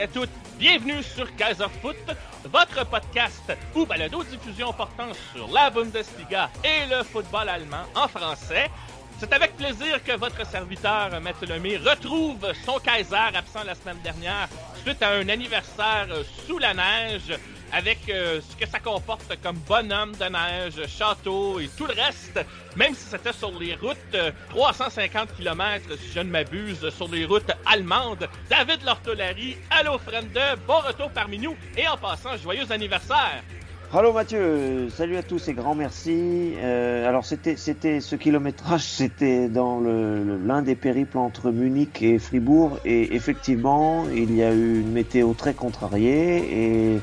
À toutes. Bienvenue sur Kaiser Foot, votre podcast ou balado diffusion portant sur la Bundesliga et le football allemand en français. C'est avec plaisir que votre serviteur, Mathieu Lemay, retrouve son Kaiser absent la semaine dernière suite à un anniversaire sous la neige avec euh, ce que ça comporte comme bonhomme de neige, château et tout le reste, même si c'était sur les routes euh, 350 km, si je ne m'abuse, sur les routes allemandes. David Lortolari, allô friend, bon retour parmi nous et en passant, joyeux anniversaire! Allô Mathieu, salut à tous et grand merci. Euh, alors c'était ce kilométrage, c'était dans l'un des périples entre Munich et Fribourg et effectivement il y a eu une météo très contrariée et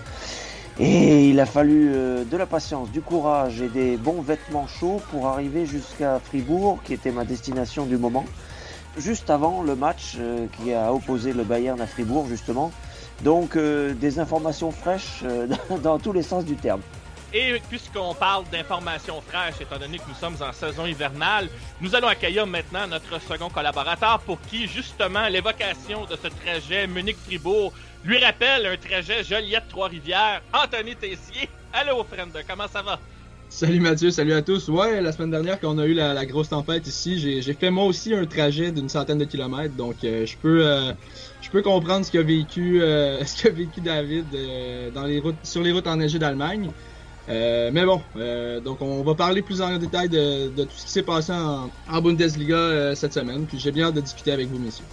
et il a fallu euh, de la patience, du courage et des bons vêtements chauds pour arriver jusqu'à Fribourg qui était ma destination du moment. Juste avant le match euh, qui a opposé le Bayern à Fribourg justement. Donc euh, des informations fraîches dans tous les sens du terme. Et puisqu'on parle d'informations fraîches, étant donné que nous sommes en saison hivernale, nous allons accueillir maintenant notre second collaborateur pour qui, justement, l'évocation de ce trajet Munich-Fribourg lui rappelle un trajet Joliette-Trois-Rivières. Anthony Tessier, allô, friend, comment ça va? Salut Mathieu, salut à tous. Ouais, la semaine dernière, quand on a eu la, grosse tempête ici, j'ai fait moi aussi un trajet d'une centaine de kilomètres, donc euh, je peux euh, je peux comprendre ce qu'a vécu euh, vécu David dans les routes sur les routes enneigées d'Allemagne. Mais bon, donc on va parler plus en détail de, tout ce qui s'est passé en, Bundesliga cette semaine, puis j'ai bien hâte de discuter avec vous, messieurs.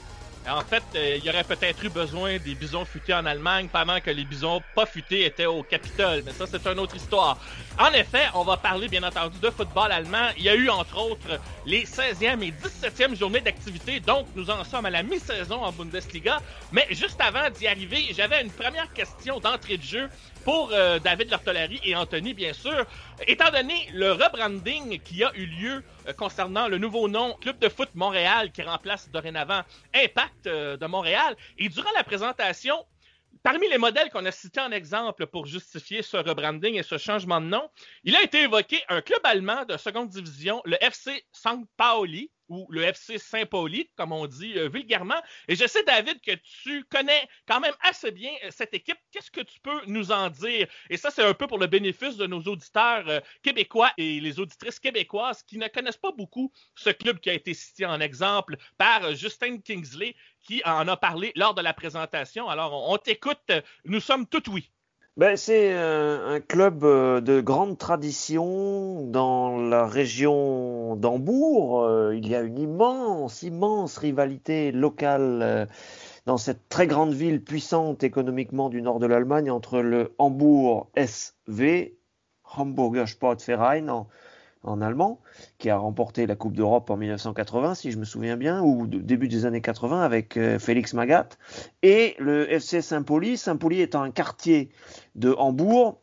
En fait, euh, il y aurait peut-être eu besoin des bisons futés en Allemagne pendant que les bisons pas futés étaient au Capitole, mais ça c'est une autre histoire. En effet, on va parler bien entendu de football allemand. Il y a eu entre autres les 16e et 17e journées d'activité, donc nous en sommes à la mi-saison en Bundesliga. Mais juste avant d'y arriver, j'avais une première question d'entrée de jeu pour euh, David Lortolari et Anthony, bien sûr. Étant donné le rebranding qui a eu lieu euh, concernant le nouveau nom Club de foot Montréal qui remplace dorénavant Impact euh, de Montréal, et durant la présentation, Parmi les modèles qu'on a cités en exemple pour justifier ce rebranding et ce changement de nom, il a été évoqué un club allemand de seconde division, le FC St. Pauli, ou le FC Saint-Pauli, comme on dit euh, vulgairement. Et je sais, David, que tu connais quand même assez bien euh, cette équipe. Qu'est-ce que tu peux nous en dire? Et ça, c'est un peu pour le bénéfice de nos auditeurs euh, québécois et les auditrices québécoises qui ne connaissent pas beaucoup ce club qui a été cité en exemple par Justin Kingsley, qui en a parlé lors de la présentation. Alors, on, on t'écoute. Nous sommes tout oui. Ben, c'est un, club euh, de grande tradition dans la région d'Hambourg. Euh, Il y a une immense, immense rivalité locale euh, dans cette très grande ville puissante économiquement du nord de l'Allemagne entre le Hambourg SV, Hamburger Sportverein en allemand, qui a remporté la Coupe d'Europe en 1980, si je me souviens bien, ou début des années 80 avec euh, Félix Magath, et le FC Saint-Pauli. Saint-Pauli étant un quartier de Hambourg,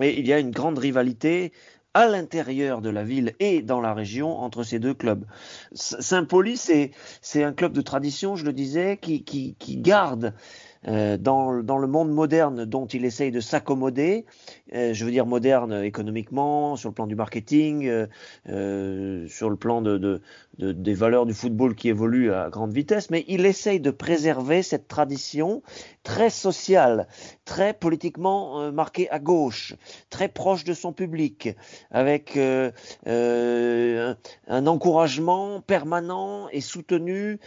et il y a une grande rivalité à l'intérieur de la ville et dans la région entre ces deux clubs. Saint-Pauli, c'est un club de tradition, je le disais, qui, qui, garde dans, dans, le monde moderne dont il essaye de s'accommoder, euh, je veux dire moderne économiquement, sur le plan du marketing, euh, euh, sur le plan de, de, de, des valeurs du football qui évoluent à grande vitesse, mais il essaye de préserver cette tradition très sociale, très politiquement euh, marquée à gauche, très proche de son public, avec un, un encouragement permanent et soutenu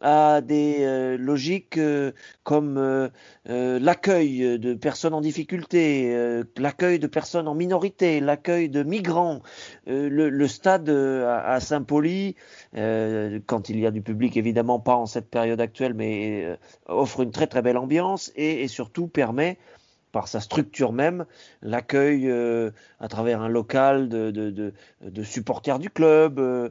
à des euh, logiques euh, comme euh, l'accueil de personnes en difficulté, l'accueil de personnes en minorité, l'accueil de migrants. Le, stade à, Saint-Pauli, quand il y a du public, évidemment pas en cette période actuelle, mais offre une très très belle ambiance et, surtout permet par sa structure même, l'accueil à travers un local de, supporters du club.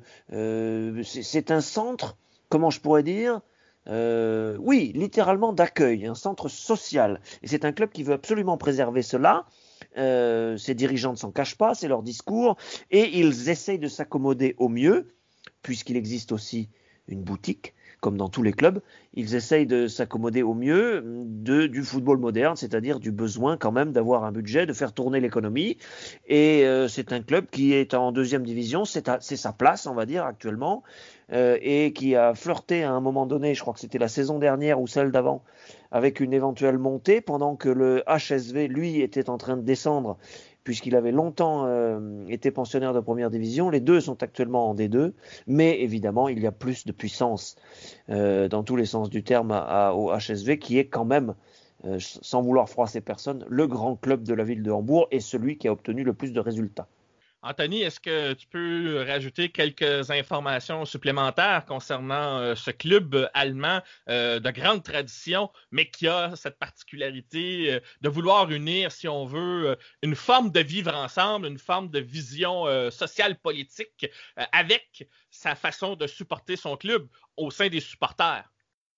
C'est un centre comment je pourrais dire, euh, oui, littéralement d'accueil, un centre social. Et c'est un club qui veut absolument préserver cela. Euh, ses dirigeants ne s'en cachent pas, c'est leur discours, et ils essayent de s'accommoder au mieux, puisqu'il existe aussi une boutique comme dans tous les clubs, ils essayent de s'accommoder au mieux du football moderne, c'est-à-dire du besoin quand même d'avoir un budget, de faire tourner l'économie. Et euh, c'est un club qui est en deuxième division, c'est sa place, on va dire, actuellement, euh, et qui a flirté à un moment donné, je crois que c'était la saison dernière ou celle d'avant, avec une éventuelle montée, pendant que le HSV, lui, était en train de descendre puisqu'il avait longtemps euh, été pensionnaire de première division. Les deux sont actuellement en D2, mais évidemment, il y a plus de puissance euh, dans tous les sens du terme au HSV, qui est quand même, euh, sans vouloir froisser personne, le grand club de la ville de Hambourg et celui qui a obtenu le plus de résultats. Anthony, est-ce que tu peux rajouter quelques informations supplémentaires concernant euh, ce club allemand euh, de grande tradition, mais qui a cette particularité euh, de vouloir unir, si on veut, une forme de vivre ensemble, une forme de vision sociale politique avec sa façon de supporter son club au sein des supporters?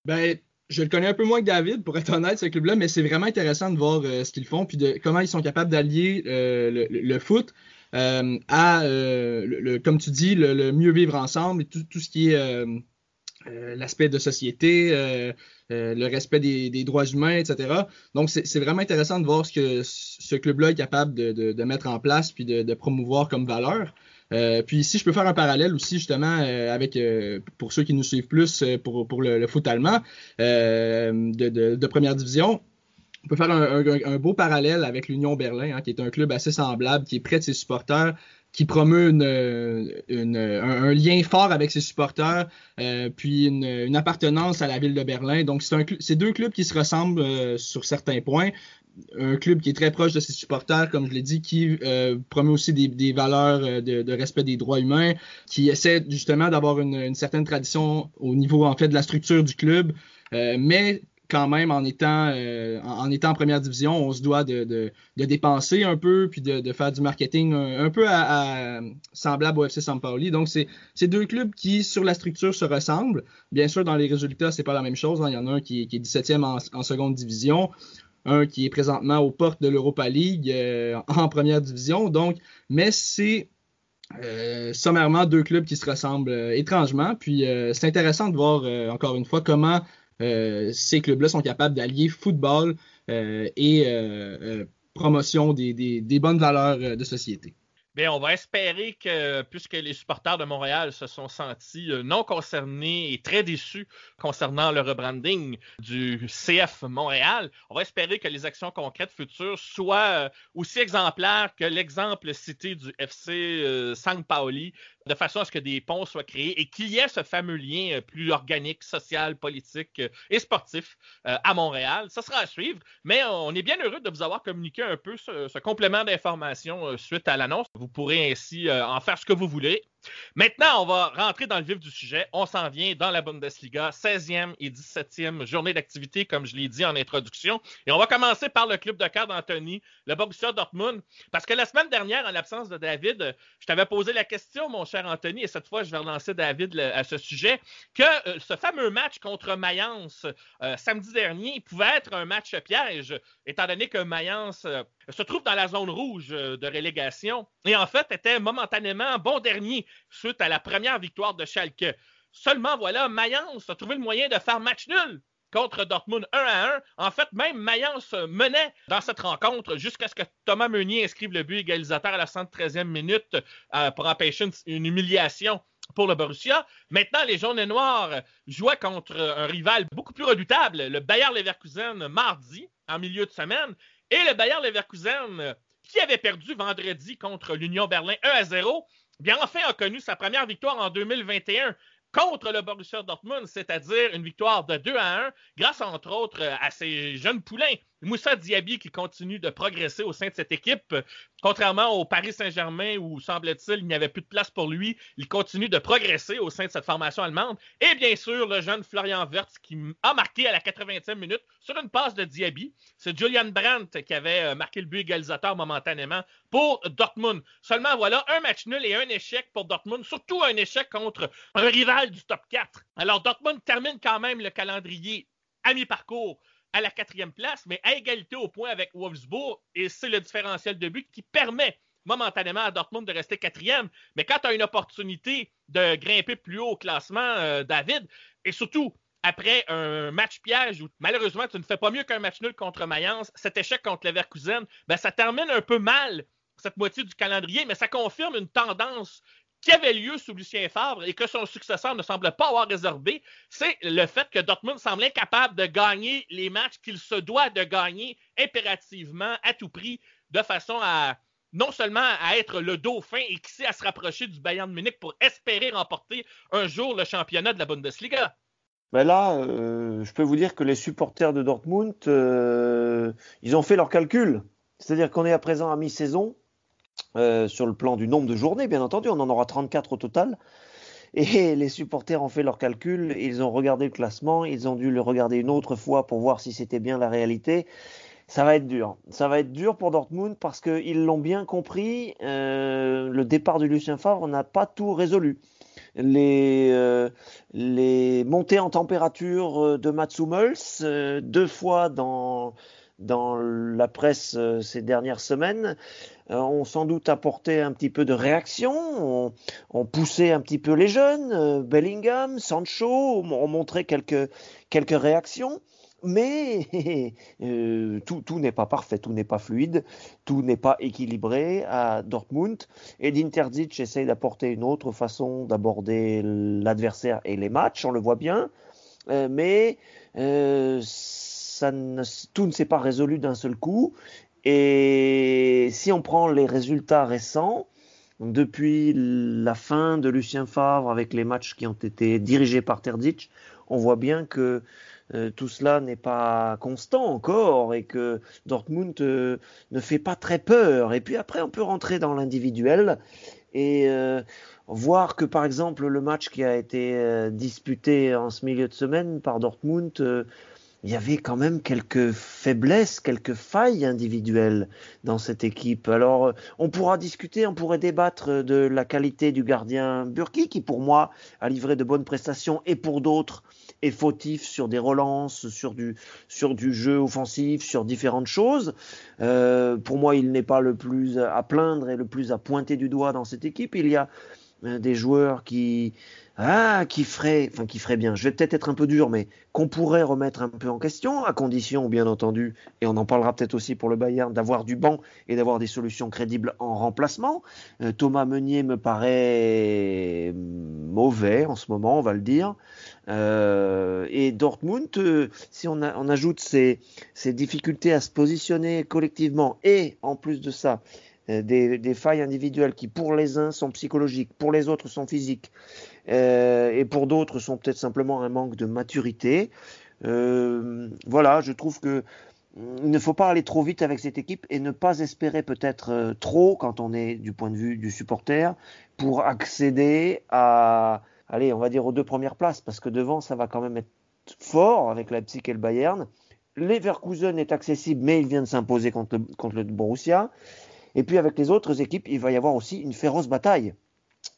Ben, je le connais un peu moins que David, pour être honnête, ce club-là, mais c'est vraiment intéressant de voir ce qu'ils font, puis de comment ils sont capables d'allier le, le, foot euh, à, euh, le, comme tu dis, le, mieux vivre ensemble et tout, tout ce qui est euh, l'aspect de société, le respect des, droits humains, etc. Donc, c'est vraiment intéressant de voir ce que ce club-là est capable de, de, mettre en place puis de, promouvoir comme valeur. Puis si je peux faire un parallèle aussi justement avec pour ceux qui nous suivent plus pour, pour le, foot allemand de, de, première division, on peut faire un, un, un beau parallèle avec l'Union Berlin, hein, qui est un club assez semblable, qui est près de ses supporters, qui promeut une, une, un, lien fort avec ses supporters, euh, puis une, une, appartenance à la ville de Berlin. Donc, c'est deux clubs qui se ressemblent euh, sur certains points. Un club qui est très proche de ses supporters, comme je l'ai dit, qui euh, promeut aussi des, des valeurs euh, de, de, respect des droits humains, qui essaie justement d'avoir une, une, certaine tradition au niveau en fait de la structure du club, euh, mais quand même en étant euh, en, étant en première division, on se doit de, dépenser un peu puis de, faire du marketing un, peu semblable au FC San Pauli. Donc c'est deux clubs qui sur la structure se ressemblent. Bien sûr dans les résultats c'est pas la même chose. Hein. Il y en a un qui, est 17e en, seconde division, un qui est présentement aux portes de l'Europa League euh, en première division. Donc mais c'est euh, sommairement deux clubs qui se ressemblent étrangement. Puis c'est intéressant de voir encore une fois comment ces clubs-là sont capables d'allier football euh, et euh, promotion des, des, des, bonnes valeurs de société. Bien, on va espérer que, puisque les supporters de Montréal se sont sentis non concernés et très déçus concernant le rebranding du CF Montréal, on va espérer que les actions concrètes futures soient aussi exemplaires que l'exemple cité du FC San Paoli de façon à ce que des ponts soient créés et qu'il y ait ce fameux lien euh, plus organique, social, politique euh, et sportif euh, à Montréal. Ça sera à suivre, mais on est bien heureux de vous avoir communiqué un peu ce, ce complément d'information suite à l'annonce. Vous pourrez ainsi en faire ce que vous voulez Maintenant, on va rentrer dans le vif du sujet. On s'en vient dans la Bundesliga, 16e et 17e journée d'activité, comme je l'ai dit en introduction. Et on va commencer par le club de cœur d'Anthony, le Borussia Dortmund. Parce que la semaine dernière, en l'absence de David, je t'avais posé la question, mon cher Anthony, et cette fois, je vais relancer David à ce sujet, que euh, ce fameux match contre Mayence euh, samedi dernier pouvait être un match piège, étant donné que Mayence euh, se trouve dans la zone rouge de relégation et en fait était momentanément bon dernier suite à la première victoire de Schalke. Seulement, voilà, Mayence a trouvé le moyen de faire match nul contre Dortmund 1 à 1. En fait, même Mayence menait dans cette rencontre jusqu'à ce que Thomas Meunier inscrive le but égalisateur à la 113e minute euh, pour empêcher une, une humiliation pour le Borussia. Maintenant, les jaunes et noirs jouaient contre un rival beaucoup plus redoutable, le Bayer Leverkusen, mardi, en milieu de semaine. Et le Bayer Leverkusen, qui avait perdu vendredi contre l'Union Berlin 1 à 0, bien enfin a connu sa première victoire en 2021 contre le Borussia Dortmund, c'est-à-dire une victoire de 2 à 1, grâce entre autres à ses jeunes poulains. Moussa Diaby qui continue de progresser au sein de cette équipe, contrairement au Paris Saint-Germain où, semble-t-il, il n'y avait plus de place pour lui, il continue de progresser au sein de cette formation allemande. Et bien sûr, le jeune Florian Wirtz qui a marqué à la 80e minute sur une passe de Diaby. C'est Julian Brandt qui avait euh, marqué le but égalisateur momentanément pour Dortmund. Seulement, voilà, un match nul et un échec pour Dortmund, surtout un échec contre un rival du top 4. Alors, Dortmund termine quand même le calendrier à mi-parcours à la quatrième place, mais à égalité au point avec Wolfsburg, et c'est le différentiel de but qui permet momentanément à Dortmund de rester quatrième. Mais quand tu as une opportunité de grimper plus haut au classement, euh, David, et surtout après un match piège où malheureusement tu ne fais pas mieux qu'un match nul contre Mayence, cet échec contre Leverkusen, ben, ça termine un peu mal cette moitié du calendrier, mais ça confirme une tendance qui avait lieu sous Lucien Favre et que son successeur ne semble pas avoir réservé, c'est le fait que Dortmund semble incapable de gagner les matchs qu'il se doit de gagner impérativement à tout prix, de façon à non seulement à être le dauphin et qui sait à se rapprocher du Bayern de Munich pour espérer remporter un jour le championnat de la Bundesliga. Ben là, euh, je peux vous dire que les supporters de Dortmund, euh, ils ont fait leur calcul. C'est-à-dire qu'on est à présent à mi-saison, euh, sur le plan du nombre de journées, bien entendu, on en aura 34 au total. Et les supporters ont fait leur calcul, ils ont regardé le classement, ils ont dû le regarder une autre fois pour voir si c'était bien la réalité. Ça va être dur. Ça va être dur pour Dortmund parce qu'ils l'ont bien compris. Euh, le départ de Lucien Favre n'a pas tout résolu. Les, euh, montées en température de Mats Hummels, deux fois dans, dans la presse euh, ces dernières semaines, euh, ont sans doute apporté un petit peu de réaction, ont, ont poussé un petit peu les jeunes, euh, Bellingham, Sancho ont montré quelques, quelques réactions. Mais tout, tout n'est pas parfait, tout n'est pas fluide, tout n'est pas équilibré à Dortmund. Et Dinterzic essaye d'apporter une autre façon d'aborder l'adversaire et les matchs, on le voit bien. Mais euh, tout ne s'est pas résolu d'un seul coup. Et si on prend les résultats récents, depuis la fin de Lucien Favre avec les matchs qui ont été dirigés par Terzic, on voit bien que euh, tout cela n'est pas constant encore et que Dortmund euh, ne fait pas très peur. Et puis après, on peut rentrer dans l'individuel et euh, voir que par exemple le match qui a été disputé en ce milieu de semaine par Dortmund, il y avait quand même quelques faiblesses, quelques failles individuelles dans cette équipe. Alors, euh, on pourra discuter, on pourrait débattre de la qualité du gardien Burki, qui pour moi a livré de bonnes prestations, et pour d'autres est fautif sur des relances, sur du, sur du jeu offensif, sur différentes choses. Euh, pour moi, il n'est pas le plus à plaindre et le plus à pointer du doigt dans cette équipe. Il y a euh, des joueurs qui ah qui feraient enfin qui feraient bien. Je vais peut-être être un peu dur mais qu'on pourrait remettre un peu en question à condition bien entendu et on en parlera peut-être aussi pour le Bayern d'avoir du banc et d'avoir des solutions crédibles en remplacement. Euh, Thomas Meunier me paraît mauvais en ce moment on va le dire. Euh, et Dortmund euh, si on, on ajoute ces, ces difficultés à se positionner collectivement et en plus de ça euh, des, des failles individuelles qui pour les uns sont psychologiques, pour les autres sont physiques, euh, et pour d'autres sont peut-être simplement un manque de maturité. Euh, voilà, je trouve que mm, il ne faut pas aller trop vite avec cette équipe et ne pas espérer peut-être euh, trop quand on est du point de vue du supporter pour accéder à, allez, on va dire aux deux premières places parce que devant ça va quand même être fort avec Leipzig et le Bayern. Leverkusen est accessible, mais il vient de s'imposer contre le Borussia. Et puis avec les autres équipes, il va y avoir aussi une féroce bataille.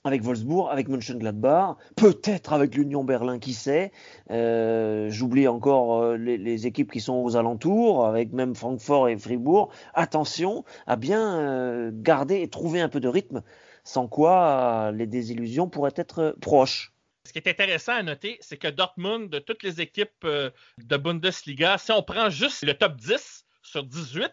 Avec Wolfsburg, avec Mönchengladbach, peut-être avec l'Union Berlin, qui sait. Euh, J'oublie encore euh, les, équipes qui sont aux alentours, avec même Francfort et Fribourg. Attention à bien euh, garder et trouver un peu de rythme, sans quoi les désillusions pourraient être proches. Ce qui est intéressant à noter, c'est que Dortmund, de toutes les équipes de Bundesliga, si on prend juste le top 10 sur 18,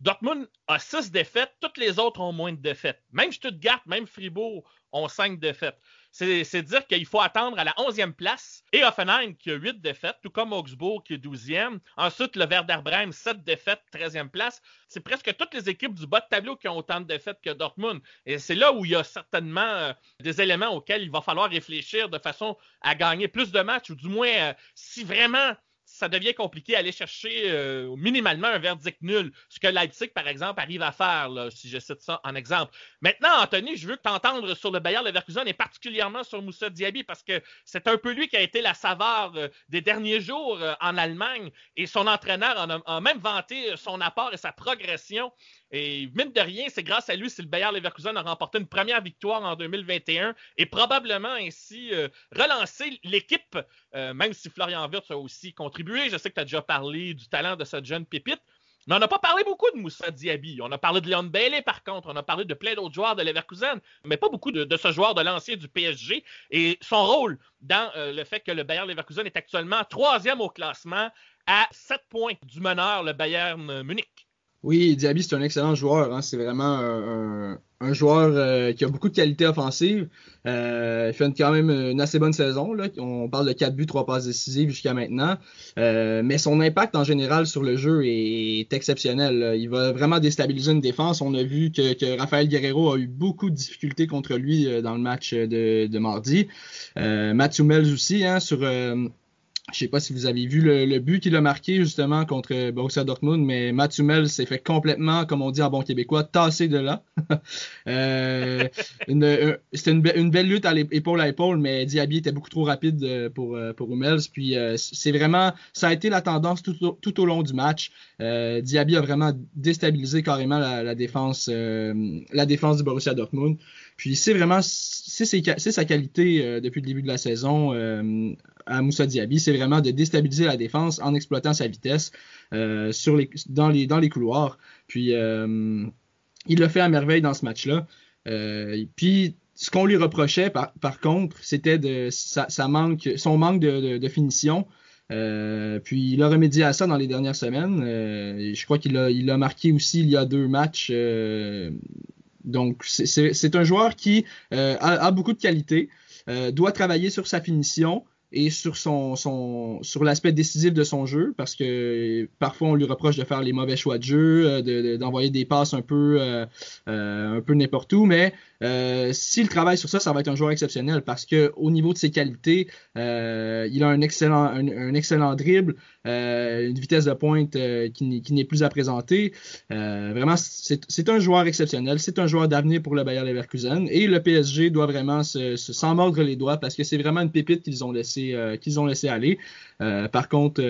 Dortmund a 6 défaites, toutes les autres ont moins de défaites. Même Stuttgart, même Fribourg ont 5 défaites. C'est c'est dire qu'il faut attendre à la 11e place et Offenheim qui a 8 défaites, tout comme Augsbourg qui est 12e. Ensuite, le Werder Bremen, 7 défaites, 13e place. C'est presque toutes les équipes du bas de tableau qui ont autant de défaites que Dortmund. Et c'est là où il y a certainement euh, des éléments auxquels il va falloir réfléchir de façon à gagner plus de matchs, ou du moins, euh, si vraiment ça devient compliqué aller chercher euh, minimalement un verdict nul, ce que Leipzig, par exemple, arrive à faire, là, si je cite ça en exemple. Maintenant, Anthony, je veux t'entendre sur le Bayer Leverkusen et particulièrement sur Moussa Diaby parce que c'est un peu lui qui a été la saveur euh, des derniers jours euh, en Allemagne et son entraîneur en a même vanté son apport et sa progression. Et mine de rien, c'est grâce à lui si le Bayer Leverkusen a remporté une première victoire en 2021 et probablement ainsi euh, relancé l'équipe, euh, même si Florian Wirtz a aussi contribué. Je sais que tu as déjà parlé du talent de cette jeune pépite. Mais on n'a pas parlé beaucoup de Moussa Diaby. On a parlé de Leon Bailey, par contre. On a parlé de plein d'autres joueurs de Leverkusen, mais pas beaucoup de, ce joueur de l'ancien du PSG. Et son rôle dans euh, le fait que le Bayer Leverkusen est actuellement troisième au classement à 7 points du meneur, le Bayern Munich. Oui, Diaby, c'est un excellent joueur. Hein. C'est vraiment un, un, un joueur euh, qui a beaucoup de qualité offensive. Euh, il fait quand même une assez bonne saison. Là. On parle de 4 buts, 3 passes décisives jusqu'à maintenant. Euh, mais son impact en général sur le jeu est exceptionnel. Là. Il va vraiment déstabiliser une défense. On a vu que, que Rafael Guerrero a eu beaucoup de difficultés contre lui euh, dans le match de, de mardi. Euh, Matthew Mills aussi, hein, sur je sais pas si vous avez vu le, le but qu'il a marqué justement contre Borussia Dortmund, mais Mathieu Mel s'est fait complètement, comme on dit en bon québécois, tasser de là. euh, une, C'était une, une, belle lutte à épaule à épaule, mais Diaby était beaucoup trop rapide euh, pour, euh, pour Hummels. Puis euh, c'est vraiment, ça a été la tendance tout, au, tout au long du match. Euh, Diaby a vraiment déstabilisé carrément la, la défense, la défense du Borussia Dortmund. Puis c'est vraiment c'est sa qualité euh, depuis le début de la saison euh, à Moussa Diaby, c'est vraiment de déstabiliser la défense en exploitant sa vitesse euh, sur les, dans, les, dans les couloirs. Puis il l'a fait à merveille dans ce match-là. puis ce qu'on lui reprochait par, contre, c'était de sa, manque, son manque de, finition. Puis il a remédié à ça dans les dernières semaines. Je crois qu'il a, il a marqué aussi il y a deux matchs donc, c'est un joueur qui euh, a, beaucoup de qualité, euh, doit travailler sur sa finition et sur son, son sur l'aspect décisif de son jeu parce que parfois on lui reproche de faire les mauvais choix de jeu, d'envoyer de, de, des passes un peu euh, n'importe où, mais euh, s'il travaille sur ça, ça va être un joueur exceptionnel parce que au niveau de ses qualités, euh, il a un excellent, un excellent dribble, euh, une vitesse de pointe euh, qui n'est plus à présenter. Euh, vraiment, c'est un joueur exceptionnel. C'est un joueur d'avenir pour le Bayer Leverkusen et le PSG doit vraiment se, se s'en mordre les doigts parce que c'est vraiment une pépite qu'ils ont laissé ont laissé aller. par contre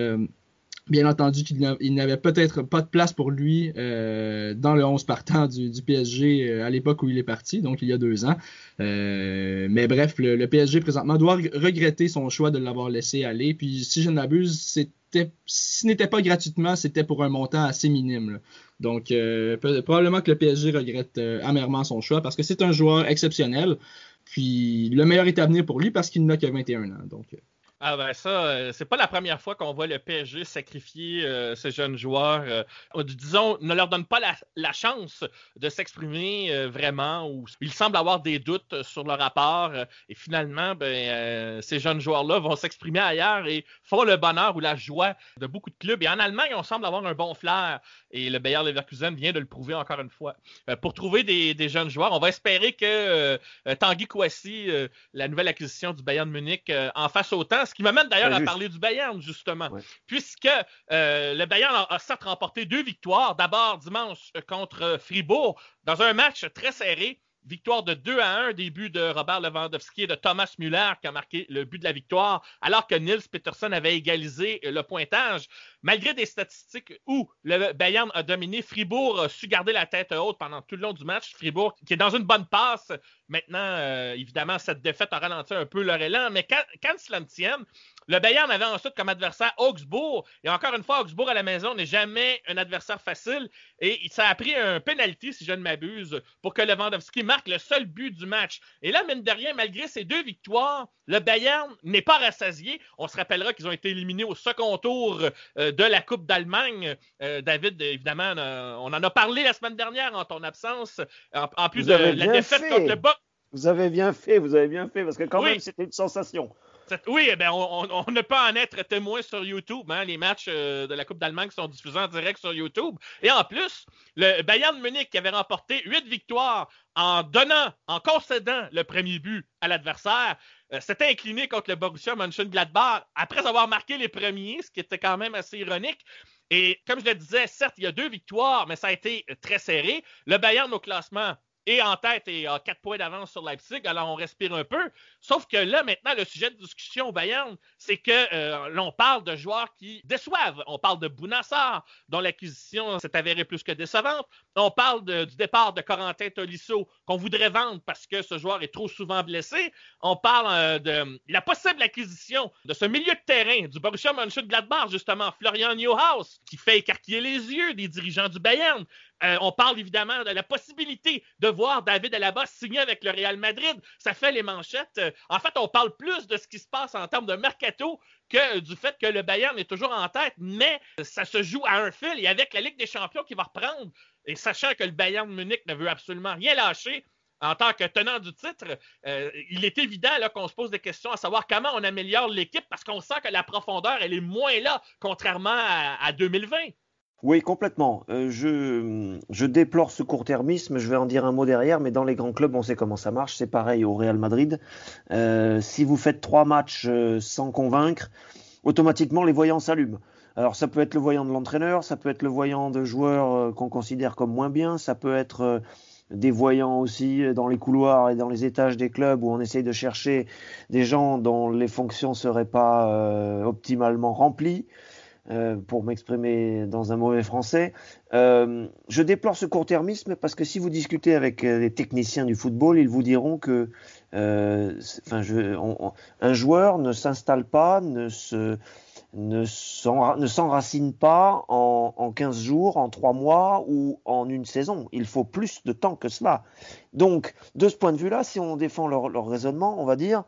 Bien entendu qu'il n'avait peut-être pas de place pour lui euh, dans le 11 partant du, PSG euh, à l'époque où il est parti, donc il y a deux ans. Euh, mais bref, le, PSG présentement doit regretter son choix de l'avoir laissé aller. Puis si je ne m'abuse, c'était, si ce n'était pas gratuitement, c'était pour un montant assez minime. Donc probablement que le PSG regrette amèrement son choix parce que c'est un joueur exceptionnel. Puis le meilleur est à venir pour lui parce qu'il n'a que 21 ans. Donc ah ben ça, euh, c'est pas la première fois qu'on voit le PSG sacrifier euh, ces jeunes joueurs. Euh, disons, ne leur donne pas la, chance de s'exprimer vraiment ils semblent avoir des doutes sur leur rapport et finalement, ben, ces jeunes joueurs-là vont s'exprimer ailleurs et font le bonheur ou la joie de beaucoup de clubs. Et en Allemagne, on semble avoir un bon flair et le Bayer Leverkusen vient de le prouver encore une fois. pour trouver des, des, jeunes joueurs, on va espérer que Tanguy Kouassi, la nouvelle acquisition du Bayern Munich, en fasse autant ce qui m'amène d'ailleurs à parler du Bayern, justement. Ouais. Puisque euh, le Bayern a, a certes remporté deux victoires. D'abord dimanche contre Fribourg, dans un match très serré. Victoire de 2 à 1, début de Robert Lewandowski et de Thomas Müller qui a marqué le but de la victoire, alors que Nils Peterson avait égalisé le pointage. Malgré des statistiques où le Bayern a dominé, Fribourg a su garder la tête haute pendant tout le long du match. Fribourg qui est dans une bonne passe. Maintenant, euh, évidemment, cette défaite a ralenti un peu leur élan, mais quand, quand cela tienne, Le Bayern avait ensuite comme adversaire Augsbourg. Et encore une fois, Augsbourg à la maison n'est jamais un adversaire facile. Et ça a pris un penalty, si je ne m'abuse, pour que Lewandowski marque le seul but du match. Et là, mine de rien, malgré ces deux victoires, le Bayern n'est pas rassasié. On se rappellera qu'ils ont été éliminés au second tour euh, de la Coupe d'Allemagne. Euh, David, évidemment, on en a parlé la semaine dernière en ton absence. En, plus Vous de avez la bien défaite fait. contre le Boc. Vous avez bien fait, vous avez bien fait, parce que quand Oui. même, c'était une sensation. Oui, eh on ne peut en être témoin sur YouTube. hein, les matchs euh, de la Coupe d'Allemagne sont diffusés en direct sur YouTube. Et en plus, le Bayern Munich qui avait remporté huit victoires en donnant, en concédant le premier but à l'adversaire, euh, s'était incliné contre le Borussia Mönchengladbach après avoir marqué les premiers, ce qui était quand même assez ironique. Et comme je le disais, certes, il y a deux victoires, mais ça a été euh, très serré. Le Bayern au classement est en tête et a quatre points d'avance sur Leipzig, alors on respire un peu. Sauf que là, maintenant, le sujet de discussion au Bayern, c'est que euh, l'on parle de joueurs qui déçoivent. On parle de Bounassar, dont l'acquisition s'est avérée plus que décevante. On parle du départ de Corentin Tolisso, qu'on voudrait vendre parce que ce joueur est trop souvent blessé. On parle euh, de la possible acquisition de ce milieu de terrain du Borussia Mönchengladbach, justement, Florian Neuhaus, qui fait écarquiller les yeux des dirigeants du Bayern. Euh, on parle évidemment de la possibilité de voir David Alaba signer avec le Real Madrid. Ça fait les manchettes. Euh, En fait, on parle plus de ce qui se passe en termes de mercato que du fait que le Bayern est toujours en tête, mais ça se joue à un fil et avec la Ligue des Champions qui va reprendre, et sachant que le Bayern Munich ne veut absolument rien lâcher, en tant que tenant du titre, euh, il est évident qu'on se pose des questions à savoir comment on améliore l'équipe parce qu'on sent que la profondeur, elle est moins là, contrairement à, à 2020. Oui, complètement. Euh, je, je déplore ce court-termisme, je vais en dire un mot derrière, mais dans les grands clubs, on sait comment ça marche. C'est pareil au Real Madrid. Euh, si vous faites trois matchs euh, sans convaincre, automatiquement les voyants s'allument. Alors ça peut être le voyant de l'entraîneur, ça peut être le voyant de joueurs qu'on considère comme moins bien, ça peut être des voyants aussi dans les couloirs et dans les étages des clubs où on essaye de chercher des gens dont les fonctions seraient pas optimalement remplies euh, pour m'exprimer dans un mauvais français. Euh, je déplore ce court-termisme parce que si vous discutez avec euh, les techniciens du football, ils vous diront que euh, un joueur ne s'installe pas, ne se ne s'enra- ne s'enracine pas en, en 15 jours, en 3 mois ou en une saison. Il faut plus de temps que cela. Donc, de ce point de vue-là, si on défend leur, raisonnement, on va dire,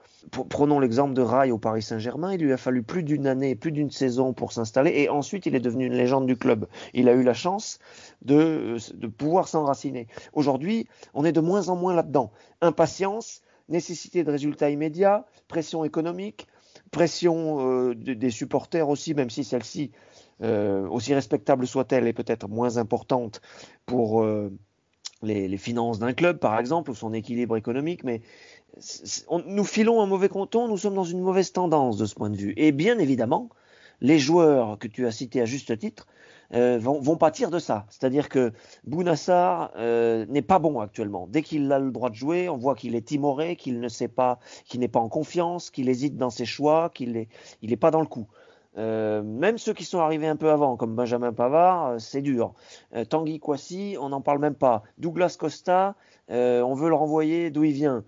prenons l'exemple de Rai au Paris Saint-Germain, il lui a fallu plus d'une année, plus d'une saison pour s'installer, et ensuite il est devenu une légende du club. Il a eu la chance de pouvoir s'enraciner. Aujourd'hui, on est de moins en moins là-dedans. Impatience, nécessité de résultats immédiats, pression économique, pression euh, de- des supporters aussi, même si celle-ci, euh, aussi respectable soit-elle, est peut-être moins importante pour euh, les, finances d'un club, par exemple, ou son équilibre économique, mais nous filons un mauvais canton, nous sommes dans une mauvaise tendance de ce point de vue. Et bien évidemment, les joueurs que tu as cités à juste titre euh, vont, vont pâtir de ça. C'est-à-dire que Bounassar euh, n'est pas bon actuellement. Dès qu'il a le droit de jouer, on voit qu'il est timoré, qu'il ne sait pas, qu'il n'est pas en confiance, qu'il hésite dans ses choix, qu'il est, il est pas dans le coup. Euh, même ceux qui sont arrivés un peu avant, comme Benjamin Pavard, c'est dur. Tanguy Kouassi, on n'en parle même pas. Douglas Costa, on veut le renvoyer d'où il vient.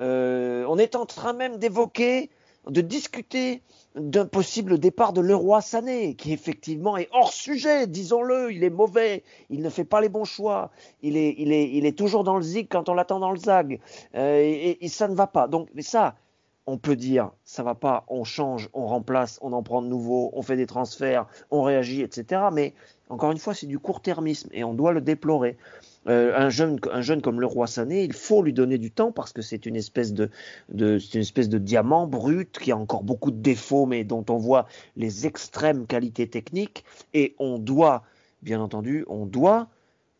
On est en train même d'évoquer, de discuter d'un possible départ de Leroy Sané, qui effectivement est hors sujet, disons-le, il est mauvais, il ne fait pas les bons choix, il est, il est, il est toujours dans le zig quand on l'attend dans le zag, euh, et, ça ne va pas. Donc, mais ça, on peut dire, ça va pas, on change, on remplace, on en prend de nouveaux, on fait des transferts, on réagit, etc. Mais encore une fois, c'est du court-termisme et on doit le déplorer. Euh, un, jeune, un jeune comme le roi Sané, il faut lui donner du temps parce que c'est une espèce de, une espèce de diamant brut qui a encore beaucoup de défauts, mais dont on voit les extrêmes qualités techniques. Et on doit, bien entendu, on doit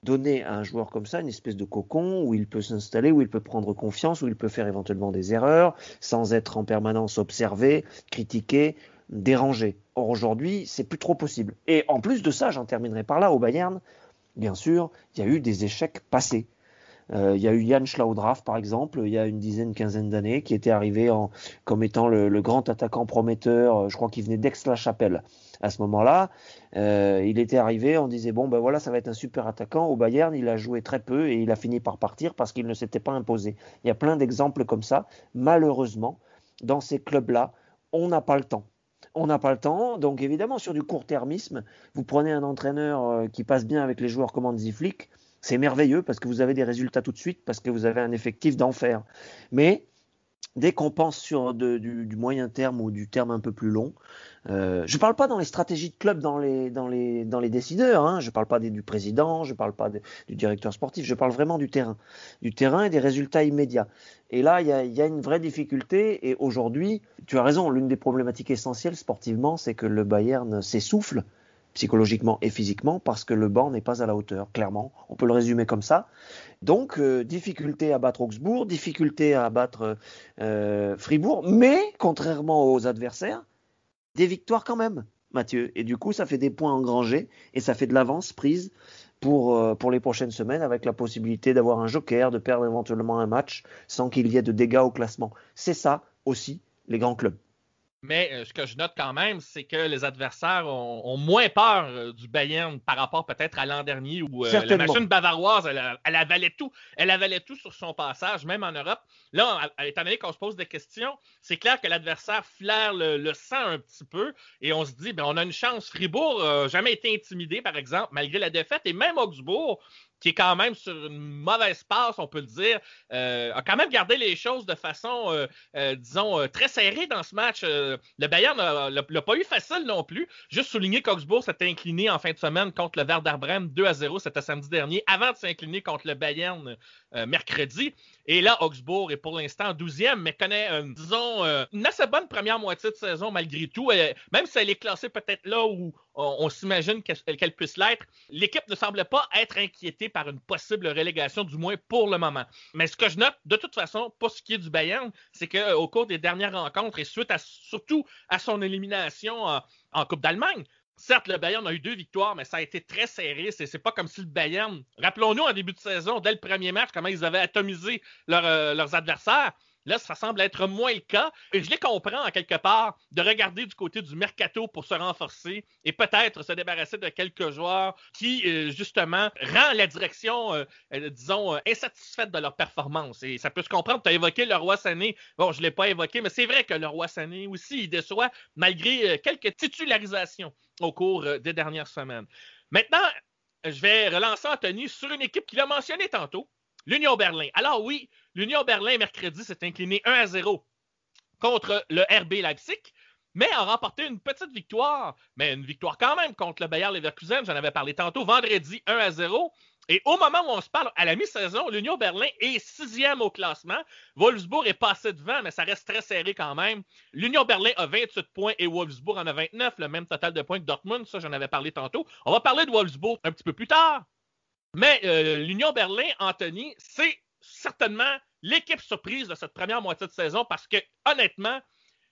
donner à un joueur comme ça une espèce de cocon où il peut s'installer, où il peut prendre confiance, où il peut faire éventuellement des erreurs sans être en permanence observé, critiqué, dérangé. Or aujourd'hui, c'est plus trop possible. Et en plus de ça, j'en terminerai par là, au Bayern, bien sûr, il y a eu des échecs passés. Euh, il y a eu Jan Schlaudraff, par exemple, il y a une dizaine, quinzaine d'années, qui était arrivé en, comme étant le, grand attaquant prometteur. euh, Je crois qu'il venait d'Aix-la-Chapelle. À ce moment-là, euh, il était arrivé, on disait bon ben voilà, ça va être un super attaquant. Au Bayern, il a joué très peu et il a fini par partir parce qu'il ne s'était pas imposé. Il y a plein d'exemples comme ça. Malheureusement, dans ces clubs-là, on n'a pas le temps. On n'a pas le temps. Donc évidemment, sur du court-termisme, vous prenez un entraîneur euh, qui passe bien avec les joueurs comme Hansi Flick, c'est merveilleux parce que vous avez des résultats tout de suite, parce que vous avez un effectif d'enfer. Mais dès qu'on pense sur du, moyen terme ou du terme un peu plus long, euh, je ne parle pas dans les stratégies de club, dans les, dans les, dans les décideurs, hein, je ne parle pas du président, je ne parle pas du directeur sportif, je parle vraiment du terrain, du terrain et des résultats immédiats. Et là, il y a une vraie difficulté, et aujourd'hui, tu as raison, l'une des problématiques essentielles sportivement, c'est que le Bayern s'essouffle psychologiquement et physiquement parce que le banc n'est pas à la hauteur, clairement. On peut le résumer comme ça. Donc, euh, difficulté à battre Augsbourg, difficulté à battre euh, Fribourg, mais contrairement aux adversaires, des victoires quand même, Mathieu. Et du coup, ça fait des points engrangés et ça fait de l'avance prise pour, euh, pour les prochaines semaines avec la possibilité d'avoir un joker, de perdre éventuellement un match sans qu'il y ait de dégâts au classement. C'est ça aussi les grands clubs. Mais euh, ce que je note quand même, c'est que les adversaires ont, ont moins peur euh, du Bayern par rapport peut-être à l'an dernier où euh, la machine bavaroise, elle, avalait tout. Elle avalait tout sur son passage, même en Europe. Là, étant donné qu'on se pose des questions, c'est clair que l'adversaire flaire le, le sang un petit peu et on se dit, ben, on a une chance. Fribourg n'a jamais été intimidé, par exemple, malgré la défaite. Et même Augsbourg, qui est quand même sur une mauvaise passe, on peut le dire, euh, a quand même gardé les choses de façon, euh, euh, disons, très serrée dans ce match. Le Bayern l'a pas eu facile non plus. Juste souligner qu'Augsbourg s'était incliné en fin de semaine contre le Werder Bremen 2 à 0, c'était samedi dernier, avant de s'incliner contre le Bayern mercredi. Et là, Augsbourg est pour l'instant 12e, mais connaît, euh, disons, euh, une assez bonne première moitié de saison malgré tout. Euh, même si elle est classée peut-être là où on, s'imagine qu'elle puisse l'être, l'équipe ne semble pas être inquiétée par une possible relégation, du moins pour le moment. Mais ce que je note, de toute façon, pour ce qui est du Bayern, c'est qu'au cours des dernières rencontres et suite surtout à son élimination en Coupe d'Allemagne, Certes, le Bayern a eu deux victoires, mais ça a été très serré. C'est c'est pas comme si le Bayern. Rappelons-nous en début de saison, dès le premier match, comment ils avaient atomisé euh, leurs adversaires. Là, ça semble être moins le cas. Et je les comprends en quelque part de regarder du côté du mercato pour se renforcer et peut-être se débarrasser de quelques joueurs qui, euh, justement, rend la direction, euh, euh, disons, insatisfaite de leur performance. Et ça peut se comprendre. Tu as évoqué le roi Sané. Bon, je ne l'ai pas évoqué, mais c'est vrai que le roi Sané aussi, il déçoit malgré quelques titularisations au cours des dernières semaines. Maintenant, je vais relancer Anthony sur une équipe qu'il a mentionnée tantôt, l'Union Berlin. Alors oui, l'Union Berlin, mercredi, s'est incliné 1 à 0 contre le RB Leipzig, mais a remporté une petite victoire, mais une victoire quand même contre le Bayer Leverkusen, j'en avais parlé tantôt, vendredi 1 à 0. Et au moment où on se parle, à la mi-saison, l'Union Berlin est sixième au classement. Wolfsburg est passé devant, mais ça reste très serré quand même. L'Union Berlin a 28 points et Wolfsburg en a 29, le même total de points que Dortmund. Ça, j'en avais parlé tantôt. On va parler de Wolfsburg un petit peu plus tard. Mais euh, l'Union Berlin, Anthony, c'est certainement l'équipe surprise de cette première moitié de saison parce que, honnêtement,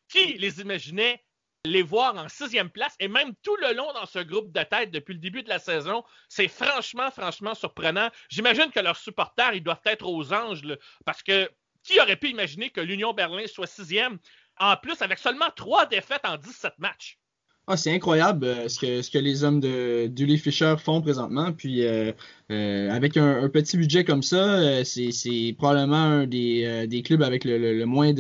qui les imaginait les voir en sixième place? Et même tout le long dans ce groupe de tête depuis le début de la saison, c'est franchement, franchement surprenant. J'imagine que leurs supporters, ils doivent être aux anges parce que qui aurait pu imaginer que l'Union Berlin soit sixième en plus avec seulement trois défaites en 17 matchs? Ah, c'est incroyable euh, ce, que, ce que les hommes de Dully Fisher font présentement. Puis euh, euh, avec un, un petit budget comme ça, euh, c'est probablement un des, euh, des clubs avec le, le, le moins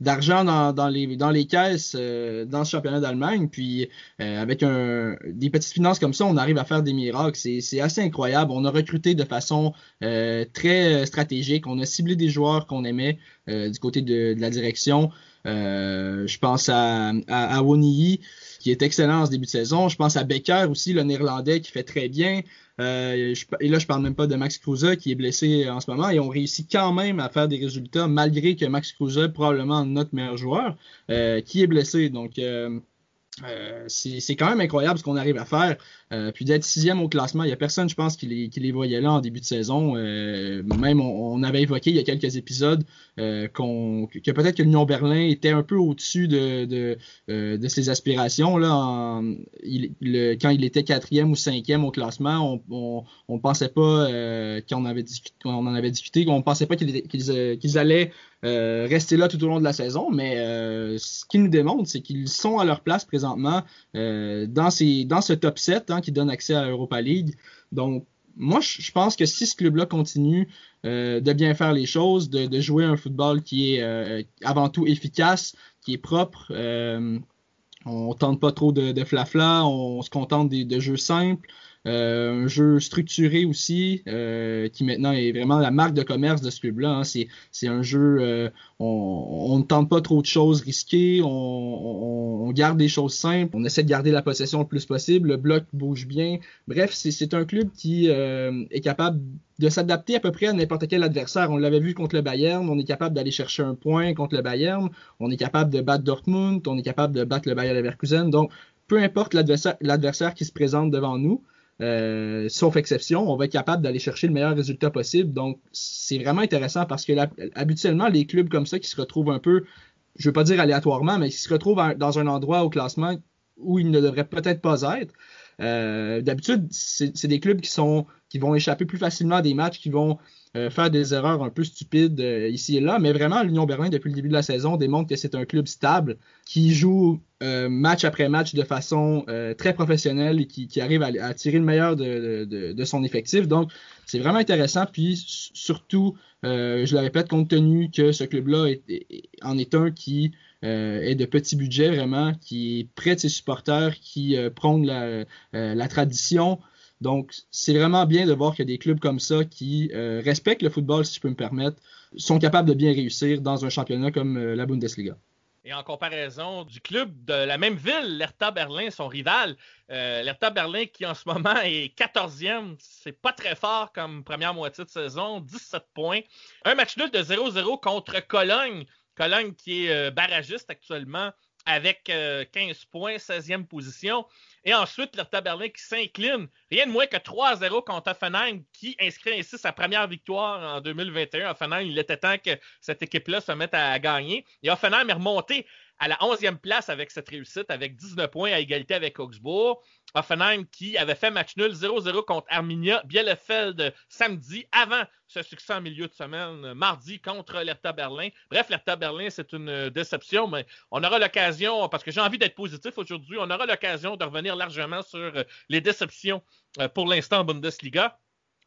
d'argent dans, dans, les, dans les caisses euh, dans ce championnat d'Allemagne. Puis avec un, des petites finances comme ça, on arrive à faire des miracles. C'est assez incroyable. On a recruté de façon très stratégique. On a ciblé des joueurs qu'on aimait du côté de, de la direction. Euh, je pense à, à, qui est excellent en ce début de saison. Je pense à Becker aussi, le néerlandais, qui fait très bien. Euh, et là, je parle même pas de Max Kruse, qui est blessé en ce moment. Et on réussit quand même à faire des résultats, malgré que Max Kruse, probablement notre meilleur joueur, euh, qui est blessé. Donc, c'est quand même incroyable ce qu'on arrive à faire. Euh, puis d'être sixième au classement, il n'y a personne, je pense, qui les, qui les voyait là en début de saison. Euh, même on, on, avait évoqué il y a quelques épisodes euh, que peut-être que l'Union Berlin était un peu au-dessus de, de, de ses aspirations. Là, quand il était quatrième ou cinquième au classement, on ne pensait pas euh, qu'on avait on en avait discuté, on pensait pas qu'ils allaient rester là tout au long de la saison, mais ce qu'ils nous démontrent, c'est qu'ils sont à leur place présentement dans, ces, dans ce top 7 hein, qui donne accès à l'Europa League. Donc, moi, je pense que si ce club-là continue euh, de bien faire les choses, de, jouer un football qui est euh, avant tout efficace, qui est propre, euh, On tente pas trop de, de flafla, on se contente de jeux simples. Euh, un jeu structuré aussi, euh, qui maintenant est vraiment la marque de commerce de ce club-là. Hein. C'est, c'est un jeu, euh, on, on, ne tente pas trop de choses risquées, on, on, garde des choses simples, on essaie de garder la possession le plus possible, le bloc bouge bien. Bref, c'est, c'est un club qui euh, est capable de s'adapter à peu près à n'importe quel adversaire. On l'avait vu contre le Bayern, on est capable d'aller chercher un point contre le Bayern, on est capable de battre Dortmund, on est capable de battre le Bayern Leverkusen. Donc, peu importe l'adversaire, l'adversaire qui se présente devant nous, euh, sauf exception, on va être capable d'aller chercher le meilleur résultat possible. Donc, c'est vraiment intéressant parce que habituellement, les clubs comme ça qui se retrouvent un peu, je veux pas dire aléatoirement, mais qui se retrouvent dans un endroit au classement où ils ne devraient peut-être pas être. Euh, D'habitude, c'est des clubs qui sont qui vont échapper plus facilement à des matchs, qui vont euh, faire des erreurs un peu stupides euh, ici et là. Mais vraiment, l'Union Berlin, depuis le début de la saison, démontre que c'est un club stable qui joue euh, match après match de façon très professionnelle et qui, arrive à, tirer le meilleur de, son effectif. Donc, c'est vraiment intéressant. Puis, surtout, je le répète, compte tenu que ce club-là en est un qui est de petit budget vraiment, qui est près de ses supporters, qui prône la, la tradition. Donc, c'est vraiment bien de voir a des clubs comme ça qui euh, respectent le football, si je peux me permettre, sont capables de bien réussir dans un championnat comme euh, la Bundesliga. Et en comparaison du club de la même ville, l'Hertha Berlin, son rival, euh, Berlin qui en ce moment est 14e, c'est pas très fort comme première moitié de saison, 17 points. Un match nul de 0-0 contre Cologne. Cologne qui est barragiste actuellement avec 15 points, 16e position. Et ensuite, l'Hertha Berlin qui s'incline, rien de moins que 3-0 contre Offenheim, qui inscrit ainsi sa première victoire en 2021. Offenheim, il était temps que cette équipe-là se mette à gagner. Et Offenheim est remonté à la 11e place avec cette réussite, avec 19 points à égalité avec Augsbourg. Offenheim qui avait fait match nul 0-0 contre Arminia Bielefeld samedi avant ce succès en milieu de semaine mardi contre l'Hertha Berlin. Bref, l'Hertha Berlin, c'est une déception, mais on aura l'occasion, parce que j'ai envie d'être positif aujourd'hui, on aura l'occasion de revenir largement sur les déceptions euh, pour l'instant en Bundesliga.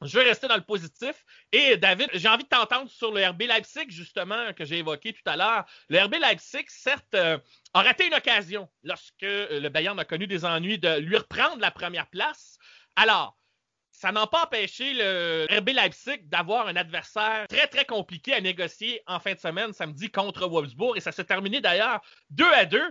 Je vais rester dans le positif. Et David, j'ai envie de t'entendre sur le RB Leipzig, justement, que j'ai évoqué tout à l'heure. Le RB Leipzig, certes, euh, a raté une occasion lorsque euh, le Bayern a connu des ennuis de lui reprendre la première place. Alors, ça n'a pas empêché le RB Leipzig d'avoir un adversaire très, très compliqué à négocier en fin de semaine, samedi, contre Wolfsburg. Et ça s'est terminé d'ailleurs 2 à 2.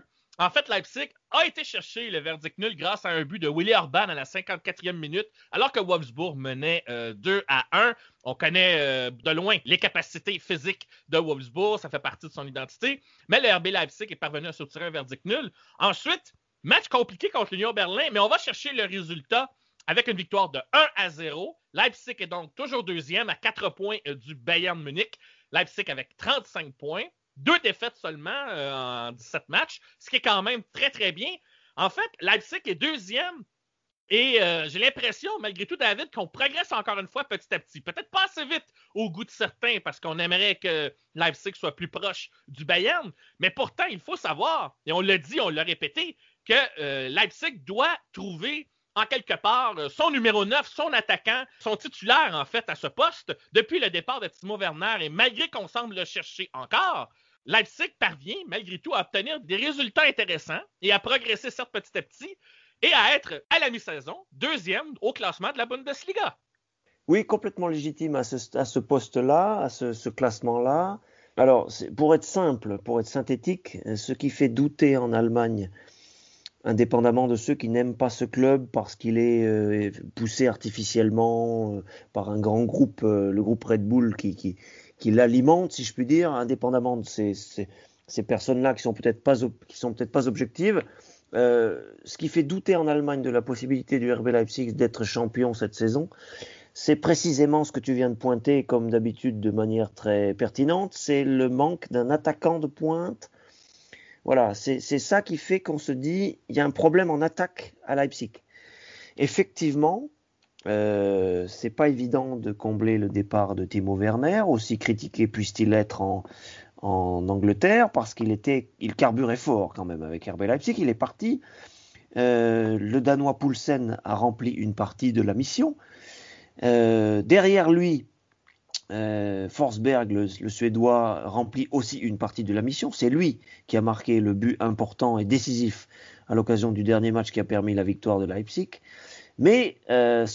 En fait, Leipzig a été chercher le verdict nul grâce à un but de Willy Orban à la 54e minute, alors que Wolfsburg menait 2 euh, à 1. On connaît euh, de loin les capacités physiques de Wolfsburg, ça fait partie de son identité. Mais le RB Leipzig est parvenu à soutirer un verdict nul. Ensuite, match compliqué contre l'Union Berlin, mais on va chercher le résultat avec une victoire de 1 à 0. Leipzig est donc toujours deuxième à 4 points euh, du Bayern Munich. Leipzig avec 35 points deux défaites seulement euh, en 17 matchs, ce qui est quand même très, très bien. En fait, Leipzig est deuxième et euh, j'ai l'impression, malgré tout, David, qu'on progresse encore une fois petit à petit. Peut-être pas assez vite au goût de certains, parce qu'on aimerait que Leipzig soit plus proche du Bayern. Mais pourtant, il faut savoir, et on l'a dit, on l'a répété, que euh, Leipzig doit trouver en quelque part son numéro 9, son attaquant, son titulaire en fait à ce poste depuis le départ de Timo Werner. Et malgré qu'on semble le chercher encore, Leipzig parvient malgré tout à obtenir des résultats intéressants et à progresser certes petit à petit et à être à la mi-saison deuxième au classement de la Bundesliga. Oui, complètement légitime à ce, poste-là, à ce, classement-là. Alors, pour être simple, pour être synthétique, ce qui fait douter en Allemagne, indépendamment de ceux qui n'aiment pas ce club parce qu'il est euh, poussé artificiellement euh, par un grand groupe, euh, le groupe Red Bull, qui, qui, qui l'alimente, si je puis dire, indépendamment de ces, personnes-là qui sont peut-être pas qui sont peut-être pas objectives. Euh, ce qui fait douter en Allemagne de la possibilité du RB Leipzig d'être champion cette saison, c'est précisément ce que tu viens de pointer, comme d'habitude de manière très pertinente, c'est le manque d'un attaquant de pointe. Voilà, c'est ça qui fait qu'on se dit, il y a un problème en attaque à Leipzig. Effectivement, euh, c'est pas évident de combler le départ de Timo Werner, aussi critiqué puisse-t-il être en, Angleterre, parce qu'il était, il carburait fort quand même avec RB Leipzig. Il est parti. Euh, le Danois Poulsen a rempli une partie de la mission. Euh, derrière lui, Forsberg, le, Suédois, remplit aussi une partie de la mission. C'est lui qui a marqué le but important et décisif à l'occasion du dernier match qui a permis la victoire de Leipzig. Mais euh,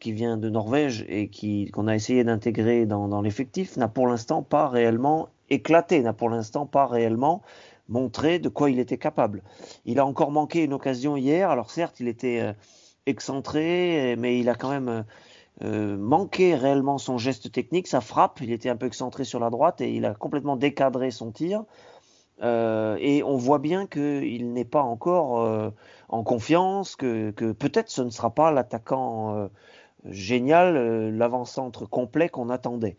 qui vient de Norvège et qui qu'on a essayé d'intégrer dans, l'effectif, n'a pour l'instant pas réellement éclaté, n'a pour l'instant pas réellement montré de quoi il était capable. Il a encore manqué une occasion hier. Alors certes, il était euh, excentré, mais il a quand même euh, manqué réellement son geste technique, sa frappe. Il était un peu excentré sur la droite et il a complètement décadré son tir. Euh, et on voit bien qu'il n'est pas encore euh, en confiance, que, peut-être ce ne sera pas l'attaquant euh, génial, l'avant-centre complet qu'on attendait.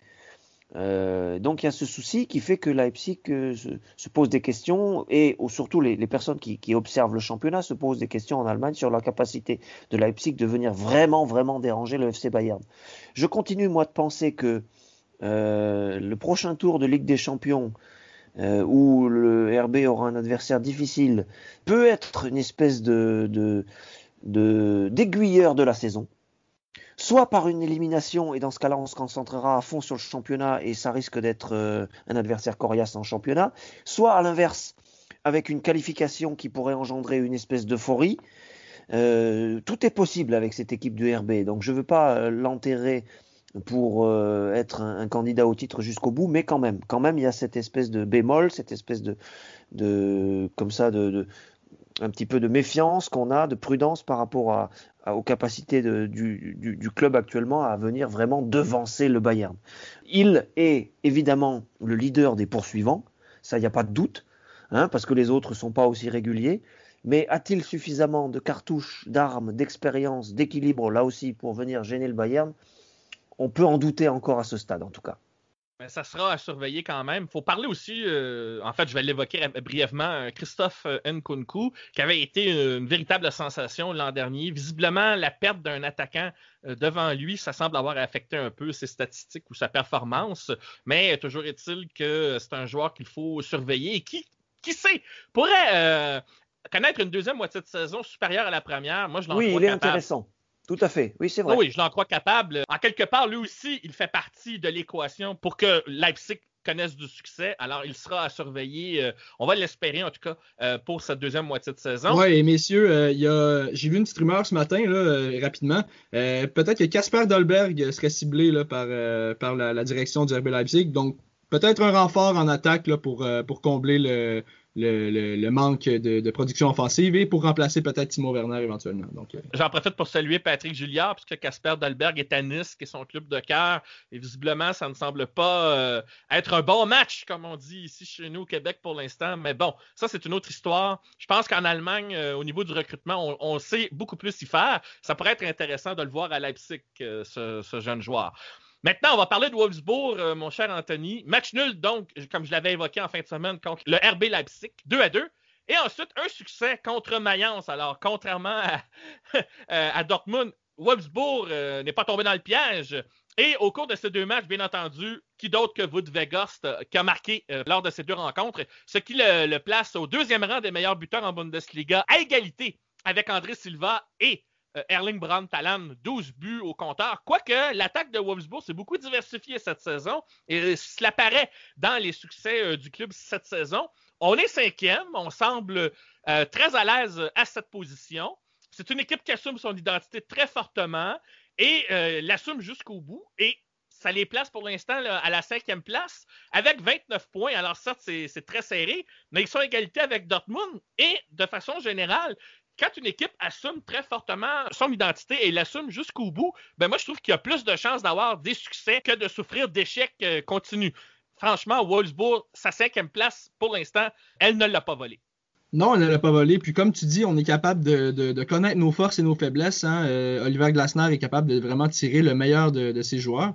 Donc il y a ce souci qui fait que Leipzig se, se, pose des questions et ou surtout les, personnes qui, qui, observent le championnat se posent des questions en Allemagne sur la capacité de Leipzig de venir vraiment vraiment déranger le FC Bayern. Je continue moi de penser que le prochain tour de Ligue des Champions euh, où le RB aura un adversaire difficile peut être une espèce de d'aiguilleur de, la saison soit par une élimination, et dans ce cas-là, on se concentrera à fond sur le championnat et ça risque d'être euh, un adversaire coriace en championnat, soit à l'inverse, avec une qualification qui pourrait engendrer une espèce d'euphorie. Euh, tout est possible avec cette équipe de RB, donc je ne veux pas l'enterrer pour euh, être un, candidat au titre jusqu'au bout, mais quand même, quand même, il y a cette espèce de bémol, cette espèce de, comme ça, de, un petit peu de méfiance qu'on a, de prudence par rapport aux capacités du, club actuellement à venir vraiment devancer le Bayern. Il est évidemment le leader des poursuivants, ça il n'y a pas de doute, hein, parce que les autres ne sont pas aussi réguliers. Mais a-t-il suffisamment de cartouches, d'armes, d'expérience, d'équilibre là aussi pour venir gêner le Bayern? On peut en douter encore à ce stade en tout cas. Mais ça sera à surveiller quand même. Il faut parler aussi, euh, en fait, je vais l'évoquer brièvement, Christophe Nkunku, qui avait été une véritable sensation l'an dernier. Visiblement, la perte d'un attaquant euh, devant lui, ça semble avoir affecté un peu ses statistiques ou sa performance. Mais toujours est-il que c'est un joueur qu'il faut surveiller et qui, qui sait, pourrait euh, connaître une deuxième moitié de saison supérieure à la première. Moi, je l'en Oui, il est capable. intéressant. Tout à fait. Oui, c'est vrai. Oui, je l'en crois capable. En quelque part, lui aussi, il fait partie de l'équation pour que Leipzig connaisse du succès. Alors, il sera à surveiller. Euh, on va l'espérer, en tout cas, euh, pour cette deuxième moitié de saison. Oui, et messieurs, euh, j'ai vu une petite rumeur ce matin, là, euh, rapidement. peut-être que Casper Dolberg serait ciblé là, par, par la, la, direction du RB Leipzig. Donc, peut-être un renfort en attaque là, pour, pour combler le, le, le, manque de, production offensive et pour remplacer peut-être Timo Werner éventuellement. Euh... J'en profite pour saluer Patrick Julliard, puisque Casper Dalberg est à Nice, qui est son club de cœur, et visiblement, ça ne semble pas euh, être un bon match, comme on dit ici chez nous au Québec pour l'instant. Mais bon, ça, c'est une autre histoire. Je pense qu'en Allemagne, euh, au niveau du recrutement, on, sait beaucoup plus y faire. Ça pourrait être intéressant de le voir à Leipzig, ce jeune joueur. Maintenant, on va parler de Wolfsburg, euh, mon cher Anthony. Match nul, donc, comme je l'avais évoqué en fin de semaine, contre le RB Leipzig, 2 à 2. Et ensuite, un succès contre Mayence. Alors, contrairement à, à Dortmund, Wolfsburg euh, n'est pas tombé dans le piège. Et au cours de ces deux matchs, bien entendu, qui d'autre que Wood euh, qui a marqué euh, lors de ces deux rencontres, ce qui le, le, place au deuxième rang des meilleurs buteurs en Bundesliga, à égalité avec André Silva et euh, Erling Braun Talan, 12 buts au compteur. Quoique l'attaque de Wolfsburg s'est beaucoup diversifiée cette saison et cela paraît dans les succès euh, du club cette saison. On est cinquième, on semble euh, très à l'aise à cette position. C'est une équipe qui assume son identité très fortement et euh, l'assume jusqu'au bout. Et ça les place pour l'instant à la cinquième place avec 29 points. Alors certes, c'est très serré, mais ils sont à égalité avec Dortmund et de façon générale, quand une équipe assume très fortement son identité et l'assume jusqu'au bout, ben moi je trouve qu'il y a plus de chances d'avoir des succès que de souffrir d'échecs euh, continus. Franchement, Wolfsburg, sa cinquième place, pour l'instant, elle ne l'a pas volée. Non, elle ne l'a pas volé. Puis comme tu dis, on est capable de, connaître nos forces et nos faiblesses. Hein. Euh, Oliver Glasner est capable de vraiment tirer le meilleur de ses joueurs.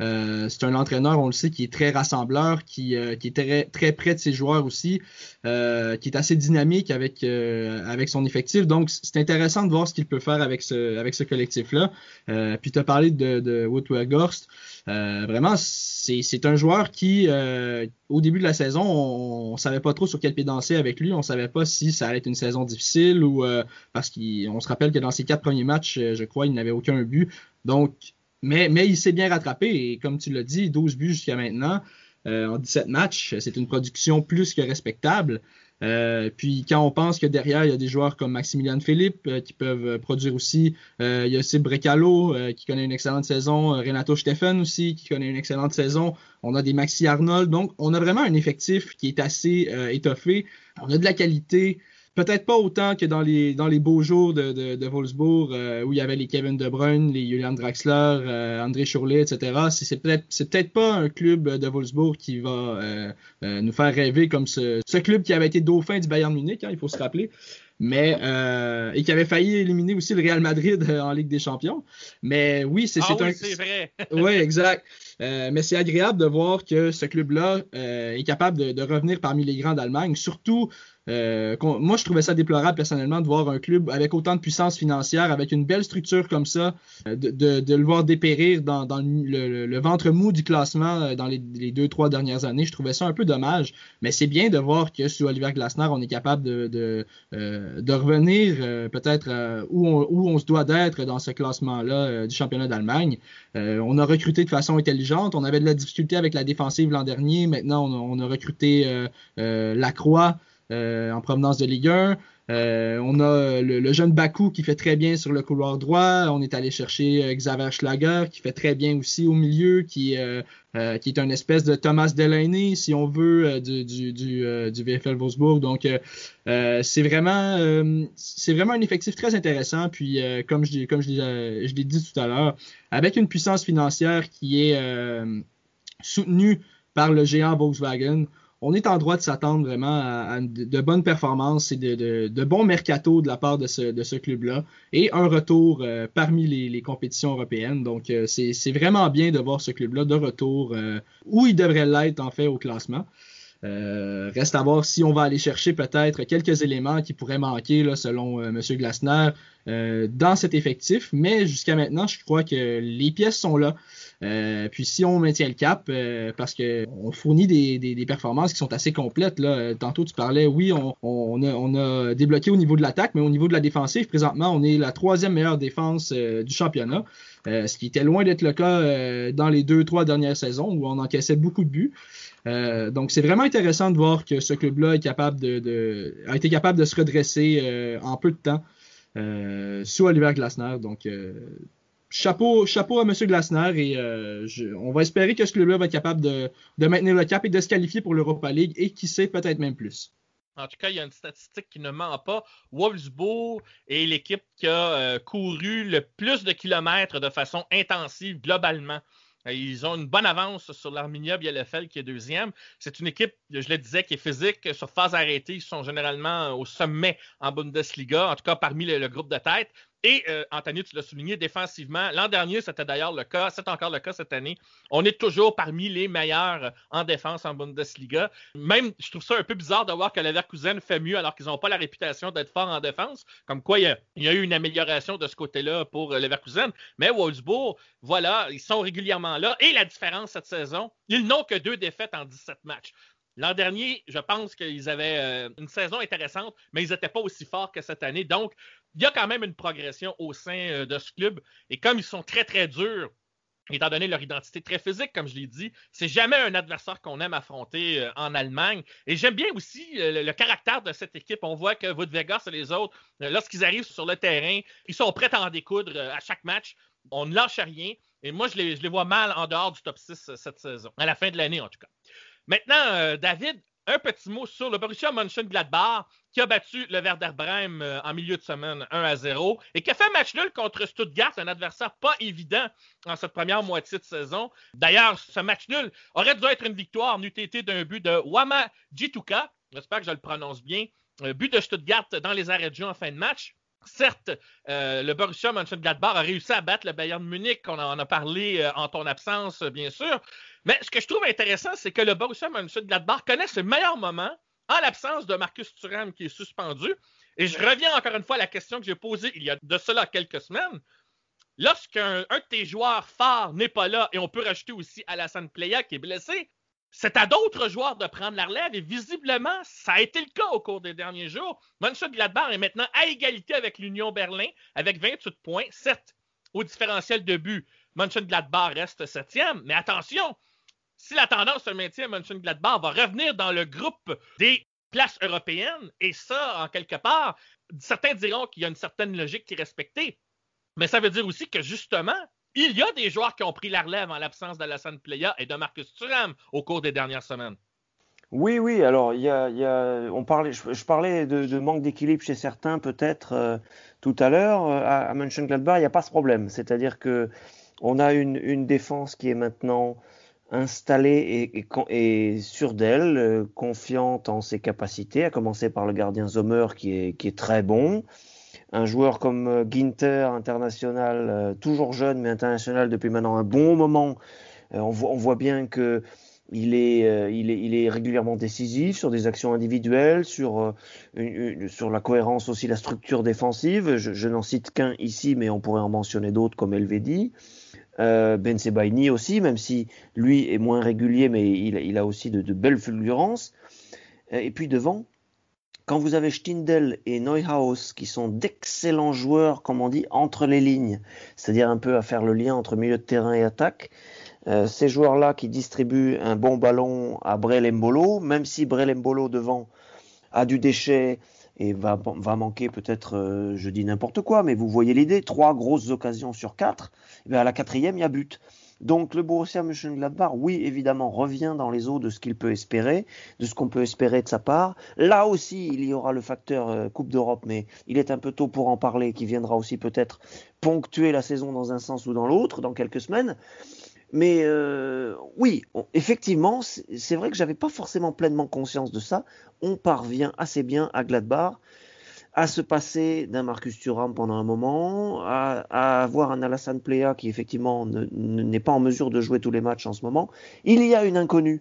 Euh, c'est un entraîneur, on le sait, qui est très rassembleur, qui, euh, est très, très près de ses joueurs aussi, euh, qui est assez dynamique avec, avec son effectif. Donc, c'est intéressant de voir ce qu'il peut faire avec ce, avec ce collectif-là. Puis, tu as parlé de, de Woodward Gorst. vraiment, c'est un joueur qui, au début de la saison, on, on savait pas trop sur quel pied danser avec lui. On savait pas si ça allait être une saison difficile ou parce qu'on se rappelle que dans ses quatre premiers matchs, je crois, il n'avait aucun but. Donc, mais, il s'est bien rattrapé et comme tu l'as dit, 12 buts jusqu'à maintenant euh, en 17 matchs, c'est une production plus que respectable. Euh, puis quand on pense que derrière, il y a des joueurs comme Maximilian Philippe euh, qui peuvent produire aussi. Il y a aussi Brecalo qui connaît une excellente saison. Renato Steffen aussi qui connaît une excellente saison. On a des Maxi Arnold. Donc, on a vraiment un effectif qui est assez étoffé. On a de la qualité. Peut-être pas autant que dans les, dans les beaux jours de, de, de Wolfsburg, euh, où il y avait les Kevin De Bruyne, les Julian Draxler, euh, André Chourlet, etc. C'est peut-être c'est peut-être pas un club de Wolfsburg qui va euh, nous faire rêver comme ce, ce club qui avait été dauphin du Bayern Munich, hein, il faut se rappeler mais euh, et qui avait failli éliminer aussi le Real Madrid en Ligue des Champions. Mais oui, c'est ah oui, un. c'est vrai. oui, exact. Euh, mais c'est agréable de voir que ce club-là euh, est capable de, revenir parmi les grands d'Allemagne, surtout euh, moi, je trouvais ça déplorable personnellement de voir un club avec autant de puissance financière, avec une belle structure comme ça, de, le voir dépérir dans, le, ventre mou du classement dans les, deux, trois dernières années. Je trouvais ça un peu dommage, mais c'est bien de voir que sous Oliver Glasner, on est capable de, revenir peut-être où on se doit d'être dans ce classement-là du championnat d'Allemagne. on a recruté de façon intelligente. On avait de la difficulté avec la défensive l'an dernier. Maintenant, on a, on a recruté Lacroix. Euh, en provenance de Ligue 1. Euh, on a le, jeune Bakou qui fait très bien sur le couloir droit. On est allé chercher euh, Xaver Schlager qui fait très bien aussi au milieu, qui, qui est un espèce de Thomas Delaney, si on veut, du, VFL Wolfsburg. Donc, c'est vraiment, un effectif très intéressant. Puis, comme je, comme je l'ai dit tout à l'heure, avec une puissance financière qui est soutenue par le géant Volkswagen, on est en droit de s'attendre vraiment à, de, bonnes performances et de, de, bons mercato de la part de ce, club-là et un retour euh, parmi les, compétitions européennes. Donc, euh, c'est vraiment bien de voir ce club-là de retour euh, où il devrait l'être en fait au classement. reste à voir si on va aller chercher peut-être quelques éléments qui pourraient manquer selon M. Glasner dans cet effectif, mais jusqu'à maintenant, je crois que les pièces sont là. Euh, puis si on maintient le cap, euh, parce que on fournit des, des, des, performances qui sont assez complètes. Là. Tantôt tu parlais, oui, on, on, a, on a débloqué au niveau de l'attaque, mais au niveau de la défensive, présentement, on est la troisième meilleure défense euh, du championnat. ce qui était loin d'être le cas dans les deux, trois dernières saisons où on encaissait beaucoup de buts. donc c'est vraiment intéressant de voir que ce club-là est capable de, de, a été capable de se redresser en peu de temps sous Oliver Glasner. Donc chapeau, chapeau à M. Glasner et euh, on va espérer que ce club-là va être capable de, maintenir le cap et de se qualifier pour l'Europa League et qui sait peut-être même plus. En tout cas, il y a une statistique qui ne ment pas. Wolfsburg est l'équipe qui a euh, couru le plus de kilomètres de façon intensive globalement. Euh, ils ont une bonne avance sur l'Arminia Bielefeld qui est deuxième. C'est une équipe, je le disais, qui est physique. Sur phase arrêtée, ils sont généralement au sommet en Bundesliga, en tout cas parmi le groupe de tête. Et euh, Anthony, tu l'as souligné défensivement. L'an dernier, c'était d'ailleurs le cas. C'est encore le cas cette année. On est toujours parmi les meilleurs en défense en Bundesliga. Même, je trouve ça un peu bizarre de voir que Leverkusen fait mieux alors qu'ils n'ont pas la réputation d'être forts en défense. Comme quoi, il y, a, il y, a, eu une amélioration de ce côté-là pour Leverkusen. Mais Wolfsburg, voilà, ils sont régulièrement là. Et la différence cette saison, ils n'ont que deux défaites en 17 matchs. L'an dernier, je pense qu'ils avaient euh, une saison intéressante, mais ils n'étaient pas aussi forts que cette année. Donc, il y a quand même une progression au sein euh, de ce club. Et comme ils sont très, très durs, étant donné leur identité très physique, comme je l'ai dit, c'est jamais un adversaire qu'on aime affronter euh, en Allemagne. Et j'aime bien aussi le, caractère de cette équipe. On voit que Woodvegas et les autres, lorsqu'ils arrivent sur le terrain, ils sont prêts à en découdre à chaque match. On ne lâche rien. Et moi, je les, vois mal en dehors du top 6 cette saison, à la fin de l'année en tout cas. Maintenant, euh, David, un petit mot sur le Borussia Mönchengladbach qui a battu le Werder Bremen euh, en milieu de semaine 1 à 0 et qui a fait un match nul contre Stuttgart, un adversaire pas évident en cette première moitié de saison. D'ailleurs, ce match nul aurait dû être une victoire n'eût été d'un but de Wama Jituka, j'espère que je le prononce bien, un but de Stuttgart dans les arrêts de jeu en fin de match. Certes, euh, le Borussia Mönchengladbach a réussi à battre le Bayern Munich, on en a parlé en ton absence, bien sûr, mais ce que je trouve intéressant, c'est que le Borussia Mönchengladbach connaît ses meilleurs moments en l'absence de Marcus Thuram qui est suspendu. Et je reviens encore une fois à la question que j'ai posée il y a de cela quelques semaines. Lorsqu'un de tes joueurs phares n'est pas là, et on peut rajouter aussi Alassane Playa qui est blessé, c'est à d'autres joueurs de prendre la relève et visiblement, ça a été le cas au cours des derniers jours. Mönchengladbach est maintenant à égalité avec l'Union Berlin avec 28 points, certes au différentiel de but. Mönchengladbach reste septième. Mais attention, si la tendance se maintient, Mönchengladbach va revenir dans le groupe des places européennes. Et ça, en quelque part, certains diront qu'il y a une certaine logique qui est respectée. Mais ça veut dire aussi que justement, il y a des joueurs qui ont pris la relève en l'absence d'Alassane Playa et de Marcus Thuram au cours des dernières semaines. Oui, oui, alors y a, on parlait, je, parlais de, manque d'équilibre chez certains peut-être euh, tout à l'heure. Euh, à, à Mönchengladbach, il n'y a pas ce problème. C'est-à-dire que on a une défense qui est maintenant installée et, et, d'elle, euh, confiante en ses capacités, à commencer par le gardien Sommer qui est, très bon. Un joueur comme euh, Ginter, international, euh, toujours jeune mais international depuis maintenant un bon moment. On, voit, bien que il est, régulièrement décisif sur des actions individuelles, sur, la cohérence aussi, la structure défensive. Je n'en cite qu'un ici, mais on pourrait en mentionner d'autres comme Elvedi. Euh, ben Sebaini aussi, même si lui est moins régulier, mais il, a aussi de, belles fulgurances. Euh, Et puis devant, quand vous avez Stindl et Neuhaus, qui sont d'excellents joueurs, comme on dit, entre les lignes, c'est-à-dire un peu à faire le lien entre milieu de terrain et attaque, euh, ces joueurs-là qui distribuent un bon ballon à Brel Mbolo, même si Brel Mbolo devant a du déchet et va, va manquer peut-être, euh, je dis n'importe quoi, mais vous voyez l'idée, trois grosses occasions sur quatre, et bien à la quatrième, il y a but. Donc le Borussia Mönchengladbach, oui, évidemment, revient dans les eaux de ce qu'il peut espérer, de ce qu'on peut espérer de sa part. Là aussi, il y aura le facteur euh, Coupe d'Europe, mais il est un peu tôt pour en parler, qui viendra aussi peut-être ponctuer la saison dans un sens ou dans l'autre, dans quelques semaines. Mais euh, oui, effectivement, c'est vrai que j'avais pas forcément pleinement conscience de ça. On parvient assez bien à Gladbach à se passer d'un Marcus Thuram pendant un moment, à, avoir un Alassane Plea qui effectivement ne- ne- n'est pas en mesure de jouer tous les matchs en ce moment. Il y a une inconnue,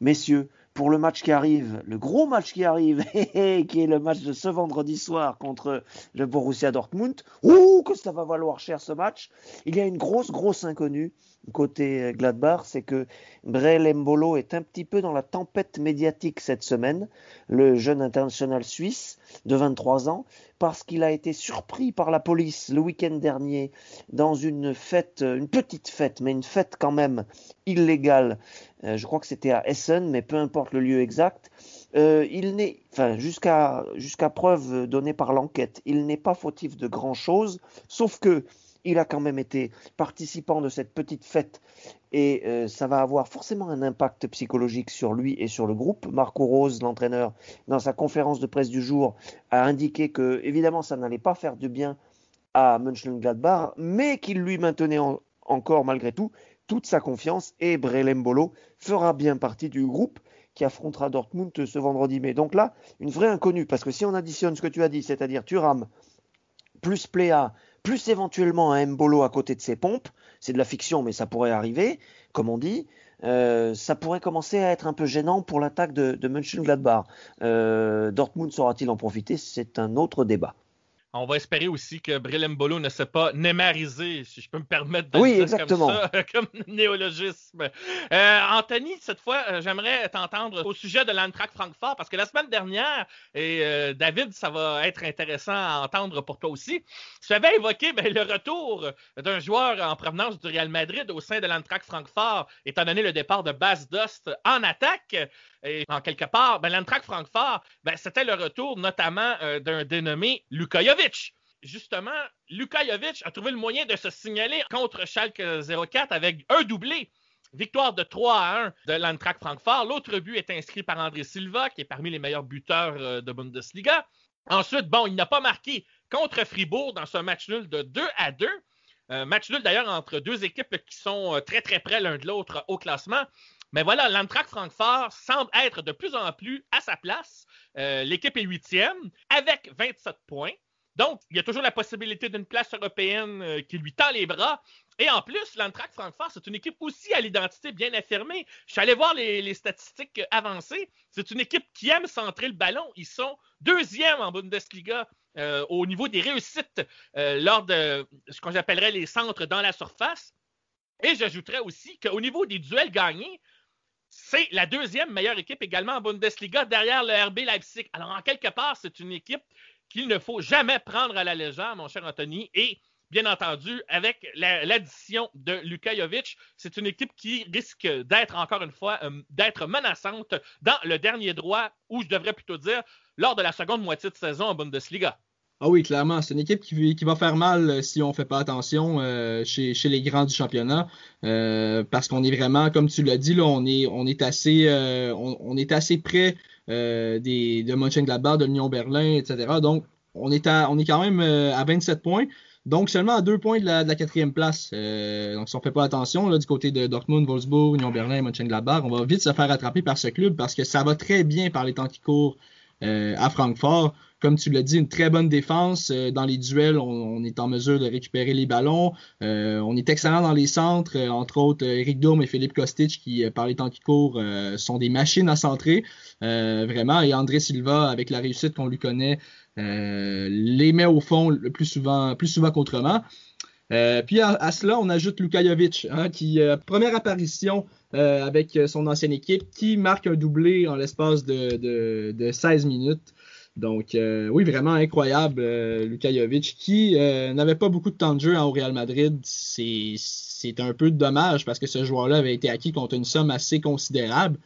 messieurs, pour le match qui arrive, le gros match qui arrive, qui est le match de ce vendredi soir contre le Borussia Dortmund. Ouh, que ça va valoir cher ce match. Il y a une grosse, grosse inconnue côté euh, Gladbach, c'est que Brel Mbolo est un petit peu dans la tempête médiatique cette semaine, le jeune international suisse de 23 ans, parce qu'il a été surpris par la police le week-end dernier dans une fête, euh, une petite fête, mais une fête quand même illégale. Euh, je crois que c'était à Essen, mais peu importe le lieu exact. Il n'est, enfin, jusqu'à jusqu'à preuve donnée par l'enquête, il n'est pas fautif de grand chose, sauf que il a quand même été participant de cette petite fête et euh, ça va avoir forcément un impact psychologique sur lui et sur le groupe. Marco Rose, l'entraîneur, dans sa conférence de presse du jour, a indiqué que évidemment ça n'allait pas faire du bien à Mönchengladbach, mais qu'il lui maintenait en- encore malgré tout toute sa confiance et Brelembolo fera bien partie du groupe qui affrontera Dortmund ce vendredi. Mais donc là, une vraie inconnue, parce que si on additionne ce que tu as dit, c'est-à-dire Thuram, plus Pléa, plus éventuellement un Mbolo à côté de ses pompes, c'est de la fiction, mais ça pourrait arriver, comme on dit, euh, ça pourrait commencer à être un peu gênant pour l'attaque de, de Mönchengladbach. Euh, Dortmund saura-t-il en profiter? C'est un autre débat. On va espérer aussi que Brelem Bolo ne s'est pas némarisé, si je peux me permettre de Oui, dire exactement. comme ça, comme néologisme. Euh, Anthony, cette fois, euh, j'aimerais t'entendre au sujet de l'Antrac Francfort, parce que la semaine dernière, et euh, David, ça va être intéressant à entendre pour toi aussi, tu avais évoqué ben, le retour d'un joueur en provenance du Real Madrid au sein de l'Antrac Francfort, étant donné le départ de Bas Dost en attaque. Et en quelque part, ben, l'Antrac Francfort, ben, c'était le retour notamment euh, d'un dénommé Luka Jovic. Justement, Luka Jovic a trouvé le moyen de se signaler contre Schalke 04 avec un doublé. Victoire de 3 à 1 de l'Antrac Francfort. L'autre but est inscrit par André Silva, qui est parmi les meilleurs buteurs euh, de Bundesliga. Ensuite, bon, il n'a pas marqué contre Fribourg dans ce match nul de 2 à 2. Euh, match nul d'ailleurs entre deux équipes qui sont très très près l'un de l'autre au classement. Mais voilà, l'Antrac Francfort semble être de plus en plus à sa place. Euh, L'équipe est huitième avec 27 points. Donc, il y a toujours la possibilité d'une place européenne euh, qui lui tend les bras. Et en plus, l'Antrac Francfort, c'est une équipe aussi à l'identité bien affirmée. Je suis allé voir les, statistiques avancées. C'est une équipe qui aime centrer le ballon. Ils sont deuxième en Bundesliga euh, au niveau des réussites lors de ce qu'on appellerait les centres dans la surface. Et j'ajouterais aussi qu'au niveau des duels gagnés, c'est la deuxième meilleure équipe également en Bundesliga derrière le RB Leipzig. Alors, en quelque part, c'est une équipe qu'il ne faut jamais prendre à la légère, mon cher Anthony. Et bien entendu, avec la- l'addition de Luka Jovic, c'est une équipe qui risque d'être, encore une fois, euh, d'être menaçante dans le dernier droit, ou je devrais plutôt dire, lors de la seconde moitié de saison en Bundesliga. Ah oui, clairement, c'est une équipe qui, qui va faire mal euh, si on fait pas attention euh, chez, chez les grands du championnat, euh, parce qu'on est vraiment, comme tu l'as dit, là, on est, on est assez, euh, on, est assez près euh, des, de Mönchengladbach, de l'Union Berlin, etc. Donc, on est, à, on est quand même euh, à 27 points. Donc, seulement à deux points de la, de la quatrième place. Euh, donc, si on fait pas attention, là, du côté de Dortmund, Wolfsburg, Union Berlin, Mönchengladbach, on va vite se faire attraper par ce club parce que ça va très bien par les temps qui courent à Francfort. Comme tu l'as dit, une très bonne défense. Euh, dans les duels, on, on est en mesure de récupérer les ballons. Euh, on est excellent dans les centres, euh, entre autres euh, Eric Dourme et Philippe Kostic, qui, euh, par les temps qui courent, euh, sont des machines à centrer, euh, vraiment. Et André Silva, avec la réussite qu'on lui connaît, euh, les met au fond le plus souvent, plus souvent qu'autrement. Euh, puis à, cela, on ajoute Luka Jovic, hein, qui euh, première apparition euh, avec son ancienne équipe, qui marque un doublé en l'espace de, de, de 16 minutes. Donc oui, vraiment incroyable, Luka Jovic, qui n'avait pas beaucoup de temps de jeu hein, au Real Madrid. C'est un peu dommage parce que ce joueur-là avait été acquis contre une somme assez considérable.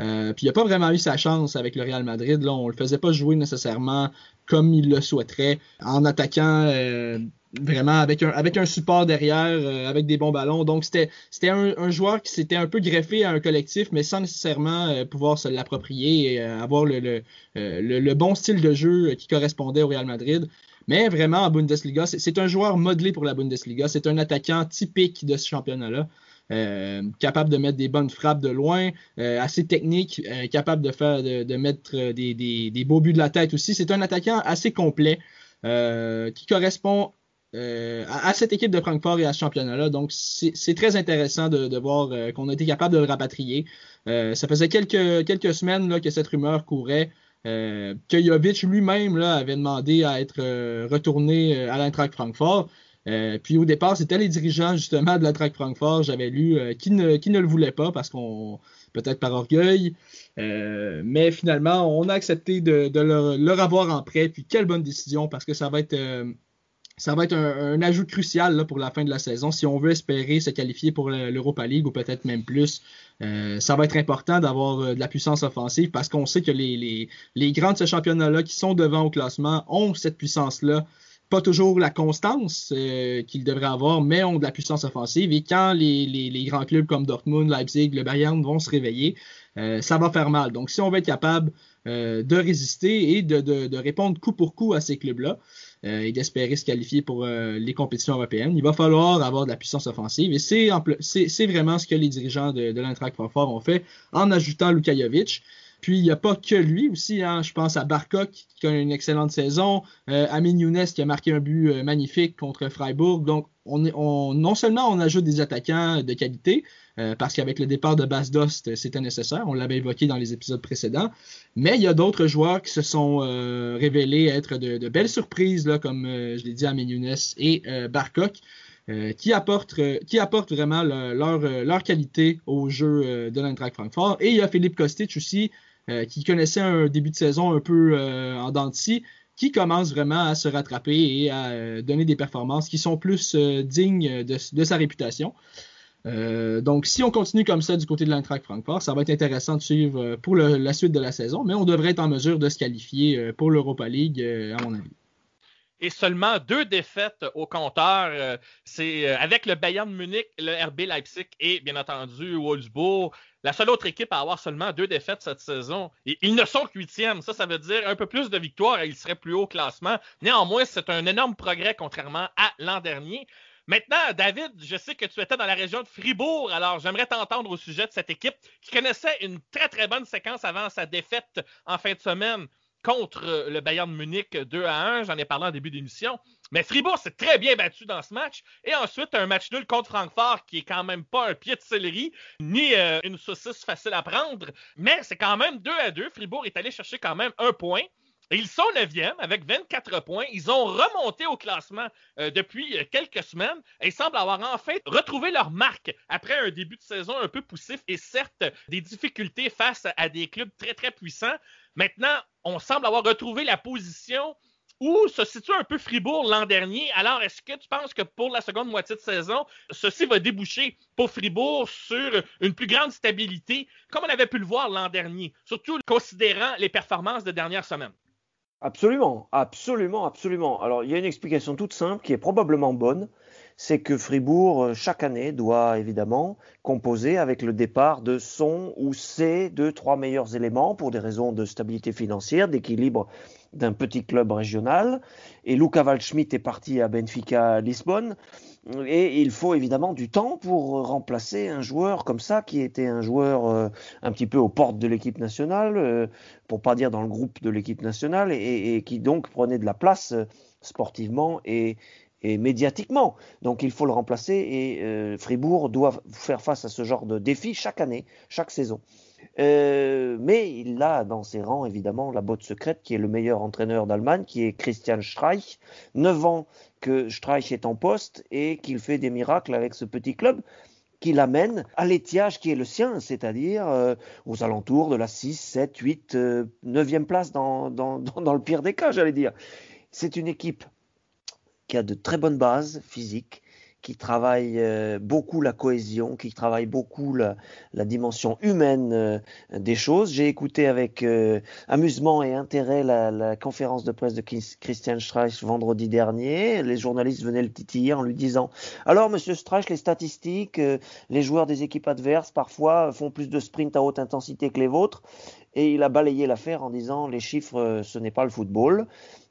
Euh, puis il n'a pas vraiment eu sa chance avec le Real Madrid. Là, on le faisait pas jouer nécessairement comme il le souhaiterait, en attaquant euh, vraiment avec un, support derrière, euh, avec des bons ballons. Donc c'était un, joueur qui s'était un peu greffé à un collectif, mais sans nécessairement pouvoir se l'approprier et avoir le, bon style de jeu qui correspondait au Real Madrid. Mais vraiment, en Bundesliga, c'est un joueur modelé pour la Bundesliga. C'est un attaquant typique de ce championnat-là. Euh, capable de mettre des bonnes frappes de loin, euh, assez technique, euh, capable de faire de, mettre des, beaux buts de la tête aussi. C'est un attaquant assez complet qui correspond à, cette équipe de Francfort et à ce championnat-là. Donc c'est très intéressant de, voir qu'on a été capable de le rapatrier. Ça faisait quelques, semaines que cette rumeur courait. Que Jovic lui-même avait demandé à être retourné à l'Eintracht Francfort. Euh, puis au départ, c'était les dirigeants justement de l'Eintracht Francfort, j'avais lu, euh, qui, ne, le voulaient pas parce qu'on peut-être par orgueil. Euh, mais finalement, on a accepté de, leur, avoir en prêt. Puis quelle bonne décision parce que ça va être un, ajout crucial là, pour la fin de la saison. Si on veut espérer se qualifier pour l'Europa League ou peut-être même plus, ça va être important d'avoir de la puissance offensive parce qu'on sait que les, les grands de ce championnat-là qui sont devant au classement ont cette puissance-là. Pas toujours la constance euh, qu'ils devraient avoir, mais ont de la puissance offensive. Et quand les, grands clubs comme Dortmund, Leipzig, le Bayern vont se réveiller, euh, ça va faire mal. Donc si on va être capable euh, de résister et de, répondre coup pour coup à ces clubs-là, euh, et d'espérer se qualifier pour les compétitions européennes. Il va falloir avoir de la puissance offensive et c'est vraiment ce que les dirigeants de, de l'Eintracht ont fait en ajoutant Luka Jovic. Puis il n'y a pas que lui aussi, hein. je pense à Barkok qui a une excellente saison, euh, Amin Younes qui a marqué un but euh, magnifique contre Freiburg. Donc on, on, non seulement on ajoute des attaquants de qualité, euh, parce qu'avec le départ de Bas Dost, c'était nécessaire, on l'avait évoqué dans les épisodes précédents, mais il y a d'autres joueurs qui se sont euh, révélés être de, belles surprises, là, comme euh, je l'ai dit, Amin Younes et. Euh, qui apportent qui apportent vraiment le, leur, leur qualité au jeu euh, de l'Eintracht Francfort. Et il y a Philippe Kostic aussi, euh, qui connaissait un début de saison un peu euh, en dents de scie, qui commence vraiment à se rattraper et à euh, donner des performances qui sont plus euh, dignes de, sa réputation. Euh, donc, si on continue comme ça du côté de l'Eintracht Francfort, ça va être intéressant de suivre euh, pour la suite de la saison, mais on devrait être en mesure de se qualifier euh, pour l'Europa League, à mon avis et seulement deux défaites au compteur. Euh, c'est euh, avec le Bayern Munich, le RB Leipzig et bien entendu Wolfsburg. La seule autre équipe à avoir seulement deux défaites cette saison. Ils ne sont que huitièmes. Ça, ça veut dire un peu plus de victoires et ils seraient plus haut au classement. Néanmoins, c'est un énorme progrès contrairement à l'an dernier. Maintenant, David, je sais que tu étais dans la région de Fribourg, alors j'aimerais t'entendre au sujet de cette équipe qui connaissait une très très bonne séquence avant sa défaite en fin de semaine contre le Bayern de Munich 2 à 1. J'en ai parlé en début d'émission. Mais Fribourg s'est très bien battu dans ce match. Et ensuite, un match nul contre Francfort qui est quand même pas un pied de céleri, ni euh, une saucisse facile à prendre. Mais c'est quand même 2 à 2. Fribourg est allé chercher quand même un point. Et ils sont 9e avec 24 points. Ils ont remonté au classement euh, depuis quelques semaines et ils semblent avoir enfin retrouvé leur marque après un début de saison un peu poussif et certes des difficultés face à des clubs très très puissants. Maintenant, on semble avoir retrouvé la position où se situe un peu Fribourg l'an dernier. Alors, est-ce que tu penses que pour la seconde moitié de saison, ceci va déboucher pour Fribourg sur une plus grande stabilité, comme on avait pu le voir l'an dernier, surtout considérant les performances de dernière semaine? Absolument, absolument, absolument. Alors, il y a une explication toute simple qui est probablement bonne c'est que Fribourg, euh, chaque année, doit évidemment composer avec le départ de son ou ses deux, trois meilleurs éléments pour des raisons de stabilité financière, d'équilibre d'un petit club régional. Et Luca Waldschmidt est parti à Benfica Lisbonne. Et il faut évidemment du temps pour remplacer un joueur comme ça, qui était un joueur euh, un petit peu aux portes de l'équipe nationale, euh, pour pas dire dans le groupe de l'équipe nationale, et, et, qui donc prenait de la place sportivement et, et médiatiquement. Donc il faut le remplacer et euh, Fribourg doit faire face à ce genre de défi chaque année, chaque saison. Euh, mais il a dans ses rangs évidemment la botte secrète qui est le meilleur entraîneur d'Allemagne, qui est Christian Streich. Neuf ans que Streich est en poste et qu'il fait des miracles avec ce petit club qui l'amène à l'étiage qui est le sien, c'est-à-dire euh, aux alentours de la 6, 7, 8, 9e place dans, dans, dans le pire des cas, j'allais dire. C'est une équipe qui a de très bonnes bases physiques, qui travaille euh, beaucoup la cohésion, qui travaille beaucoup la, dimension humaine euh, des choses. J'ai écouté avec euh, amusement et intérêt la, conférence de presse de Christian Streich vendredi dernier. Les journalistes venaient le titiller en lui disant Alors, monsieur Streich, les statistiques, les joueurs des équipes adverses parfois font plus de sprint à haute intensité que les vôtres. Et il a balayé l'affaire en disant Les chiffres, ce n'est pas le football.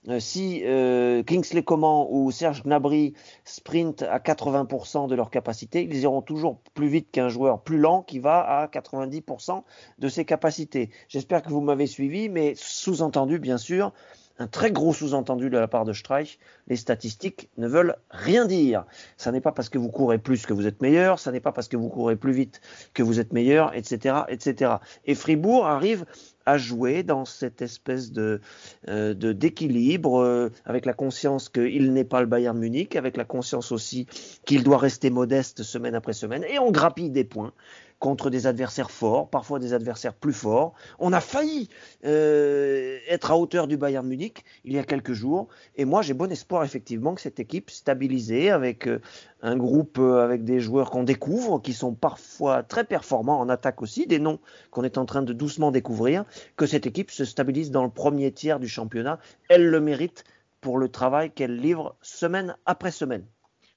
Euh, si euh, Kingsley Coman ou Serge Gnabry sprintent à 80% de leur capacité, ils iront toujours plus vite qu'un joueur plus lent qui va à 90% de ses capacités. J'espère que vous m'avez suivi, mais sous-entendu, bien sûr, un très gros sous-entendu de la part de Streich, les statistiques ne veulent rien dire. Ça n'est pas parce que vous courez plus que vous êtes meilleur, ça n'est pas parce que vous courez plus vite que vous êtes meilleur, etc., etc. Et Fribourg arrive à jouer dans cette espèce de euh, d'équilibre euh, avec la conscience qu'il n'est pas le Bayern Munich, avec la conscience aussi qu'il doit rester modeste semaine après semaine, et on grappille des points contre des adversaires forts, parfois des adversaires plus forts. On a failli euh, être à hauteur du Bayern Munich il y a quelques jours, et moi j'ai bon espoir effectivement que cette équipe stabilisée avec euh, un groupe euh, avec des joueurs qu'on découvre, qui sont parfois très performants en attaque aussi, des noms qu'on est en train de doucement découvrir, que cette équipe se stabilise dans le premier tiers du championnat. Elle le mérite pour le travail qu'elle livre semaine après semaine.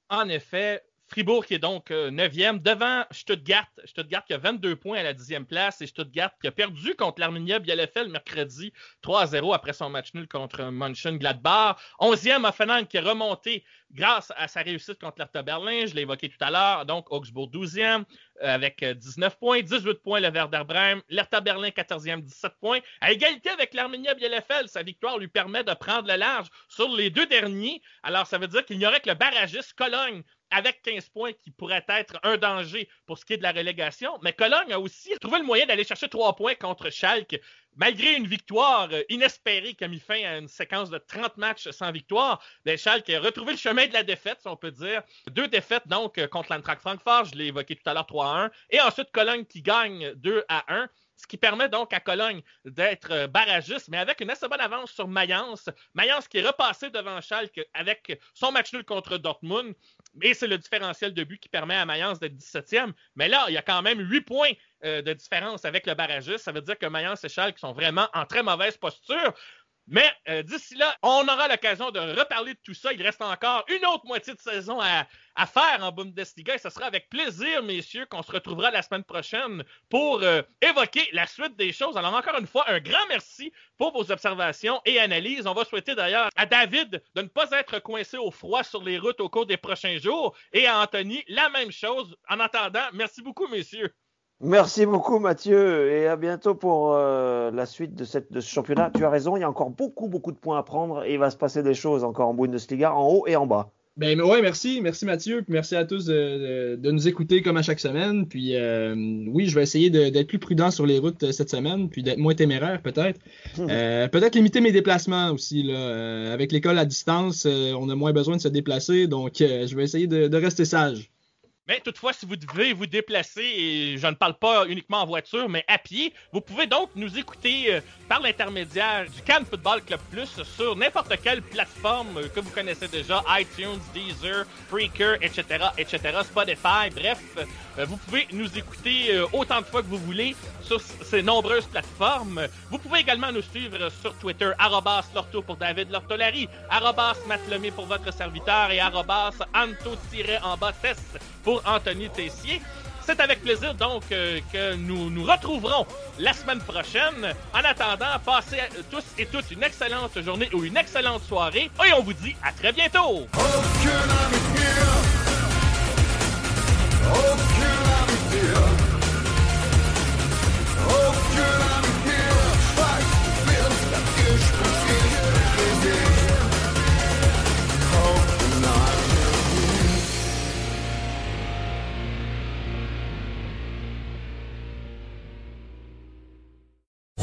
En effet, Fribourg qui est donc 9e euh, devant Stuttgart. Stuttgart qui a 22 points à la 10e place et Stuttgart qui a perdu contre l'Arminia Bielefeld mercredi 3-0 après son match nul contre Mönchengladbach. 11e Offenheim qui est remonté grâce à sa réussite contre l'Hertha Berlin. Je l'ai évoqué tout à l'heure. Donc Augsbourg 12e euh, avec 19 euh, points, 18 points le Werder Bremen, l'Hertha Berlin 14e 17 points. À égalité avec l'Arminia Bielefeld, sa victoire lui permet de prendre le large sur les deux derniers. Alors ça veut dire qu'il n'y aurait que le barragiste Cologne avec 15 points qui pourrait être un danger pour ce qui est de la relégation. Mais Cologne a aussi trouvé le moyen d'aller chercher 3 points contre Schalke, malgré une victoire euh, inespérée qui a mis fin à une séquence de 30 matchs sans victoire. Les Schalke a retrouvé le chemin de la défaite, si on peut dire. Deux défaites donc euh, contre l'Antrac Francfort, je l'ai évoqué tout à l'heure 3 1. Et ensuite Cologne qui gagne 2 à 1 ce qui permet donc à Cologne d'être euh, barragiste, mais avec une assez bonne avance sur Mayence. Mayence qui est repassé devant Schalke avec son match nul contre Dortmund. Et c'est le différentiel de but qui permet à Mayence d'être 17e. Mais là, il y a quand même 8 points euh, de différence avec le barragiste. Ça veut dire que Mayence et Schalke sont vraiment en très mauvaise posture. Mais euh, d'ici là, on aura l'occasion de reparler de tout ça. Il reste encore une autre moitié de saison à, faire en Bundesliga et ce sera avec plaisir, messieurs, qu'on se retrouvera la semaine prochaine pour euh, évoquer la suite des choses. Alors encore une fois, un grand merci pour vos observations et analyses. On va souhaiter d'ailleurs à David de ne pas être coincé au froid sur les routes au cours des prochains jours et à Anthony la même chose. En attendant, merci beaucoup, messieurs. Merci beaucoup Mathieu et à bientôt pour euh, la suite de, cette, de ce championnat. Tu as raison, il y a encore beaucoup beaucoup de points à prendre et il va se passer des choses encore en Bundesliga, en haut et en bas. Ben ouais, merci, merci Mathieu, puis merci à tous de, de, nous écouter comme à chaque semaine. Puis euh, oui, je vais essayer d'être plus prudent sur les routes euh, cette semaine, puis d'être moins téméraire peut-être. Hmm. peut-être limiter mes déplacements aussi là. avec l'école à distance, on a moins besoin de se déplacer, donc je vais essayer de, de rester sage. Mais toutefois, si vous devez vous déplacer, et je ne parle pas uniquement en voiture, mais à pied, vous pouvez donc nous écouter euh, par l'intermédiaire du Cannes Football Club Plus sur n'importe quelle plateforme euh, que vous connaissez déjà, iTunes, Deezer, Freaker, etc., etc., Spotify, bref, euh, vous pouvez nous écouter autant de fois que vous voulez sur ces nombreuses plateformes. Vous pouvez également nous suivre sur Twitter, arrobas Lorto pour David Lortolari, arrobas Matt Lemay pour votre serviteur et arrobas Anto-en-bas test pour Anthony Tessier. C'est avec plaisir donc euh, que nous nous retrouverons la semaine prochaine. En attendant, passez euh, tous et toutes une excellente journée ou une excellente soirée et on vous dit à très bientôt.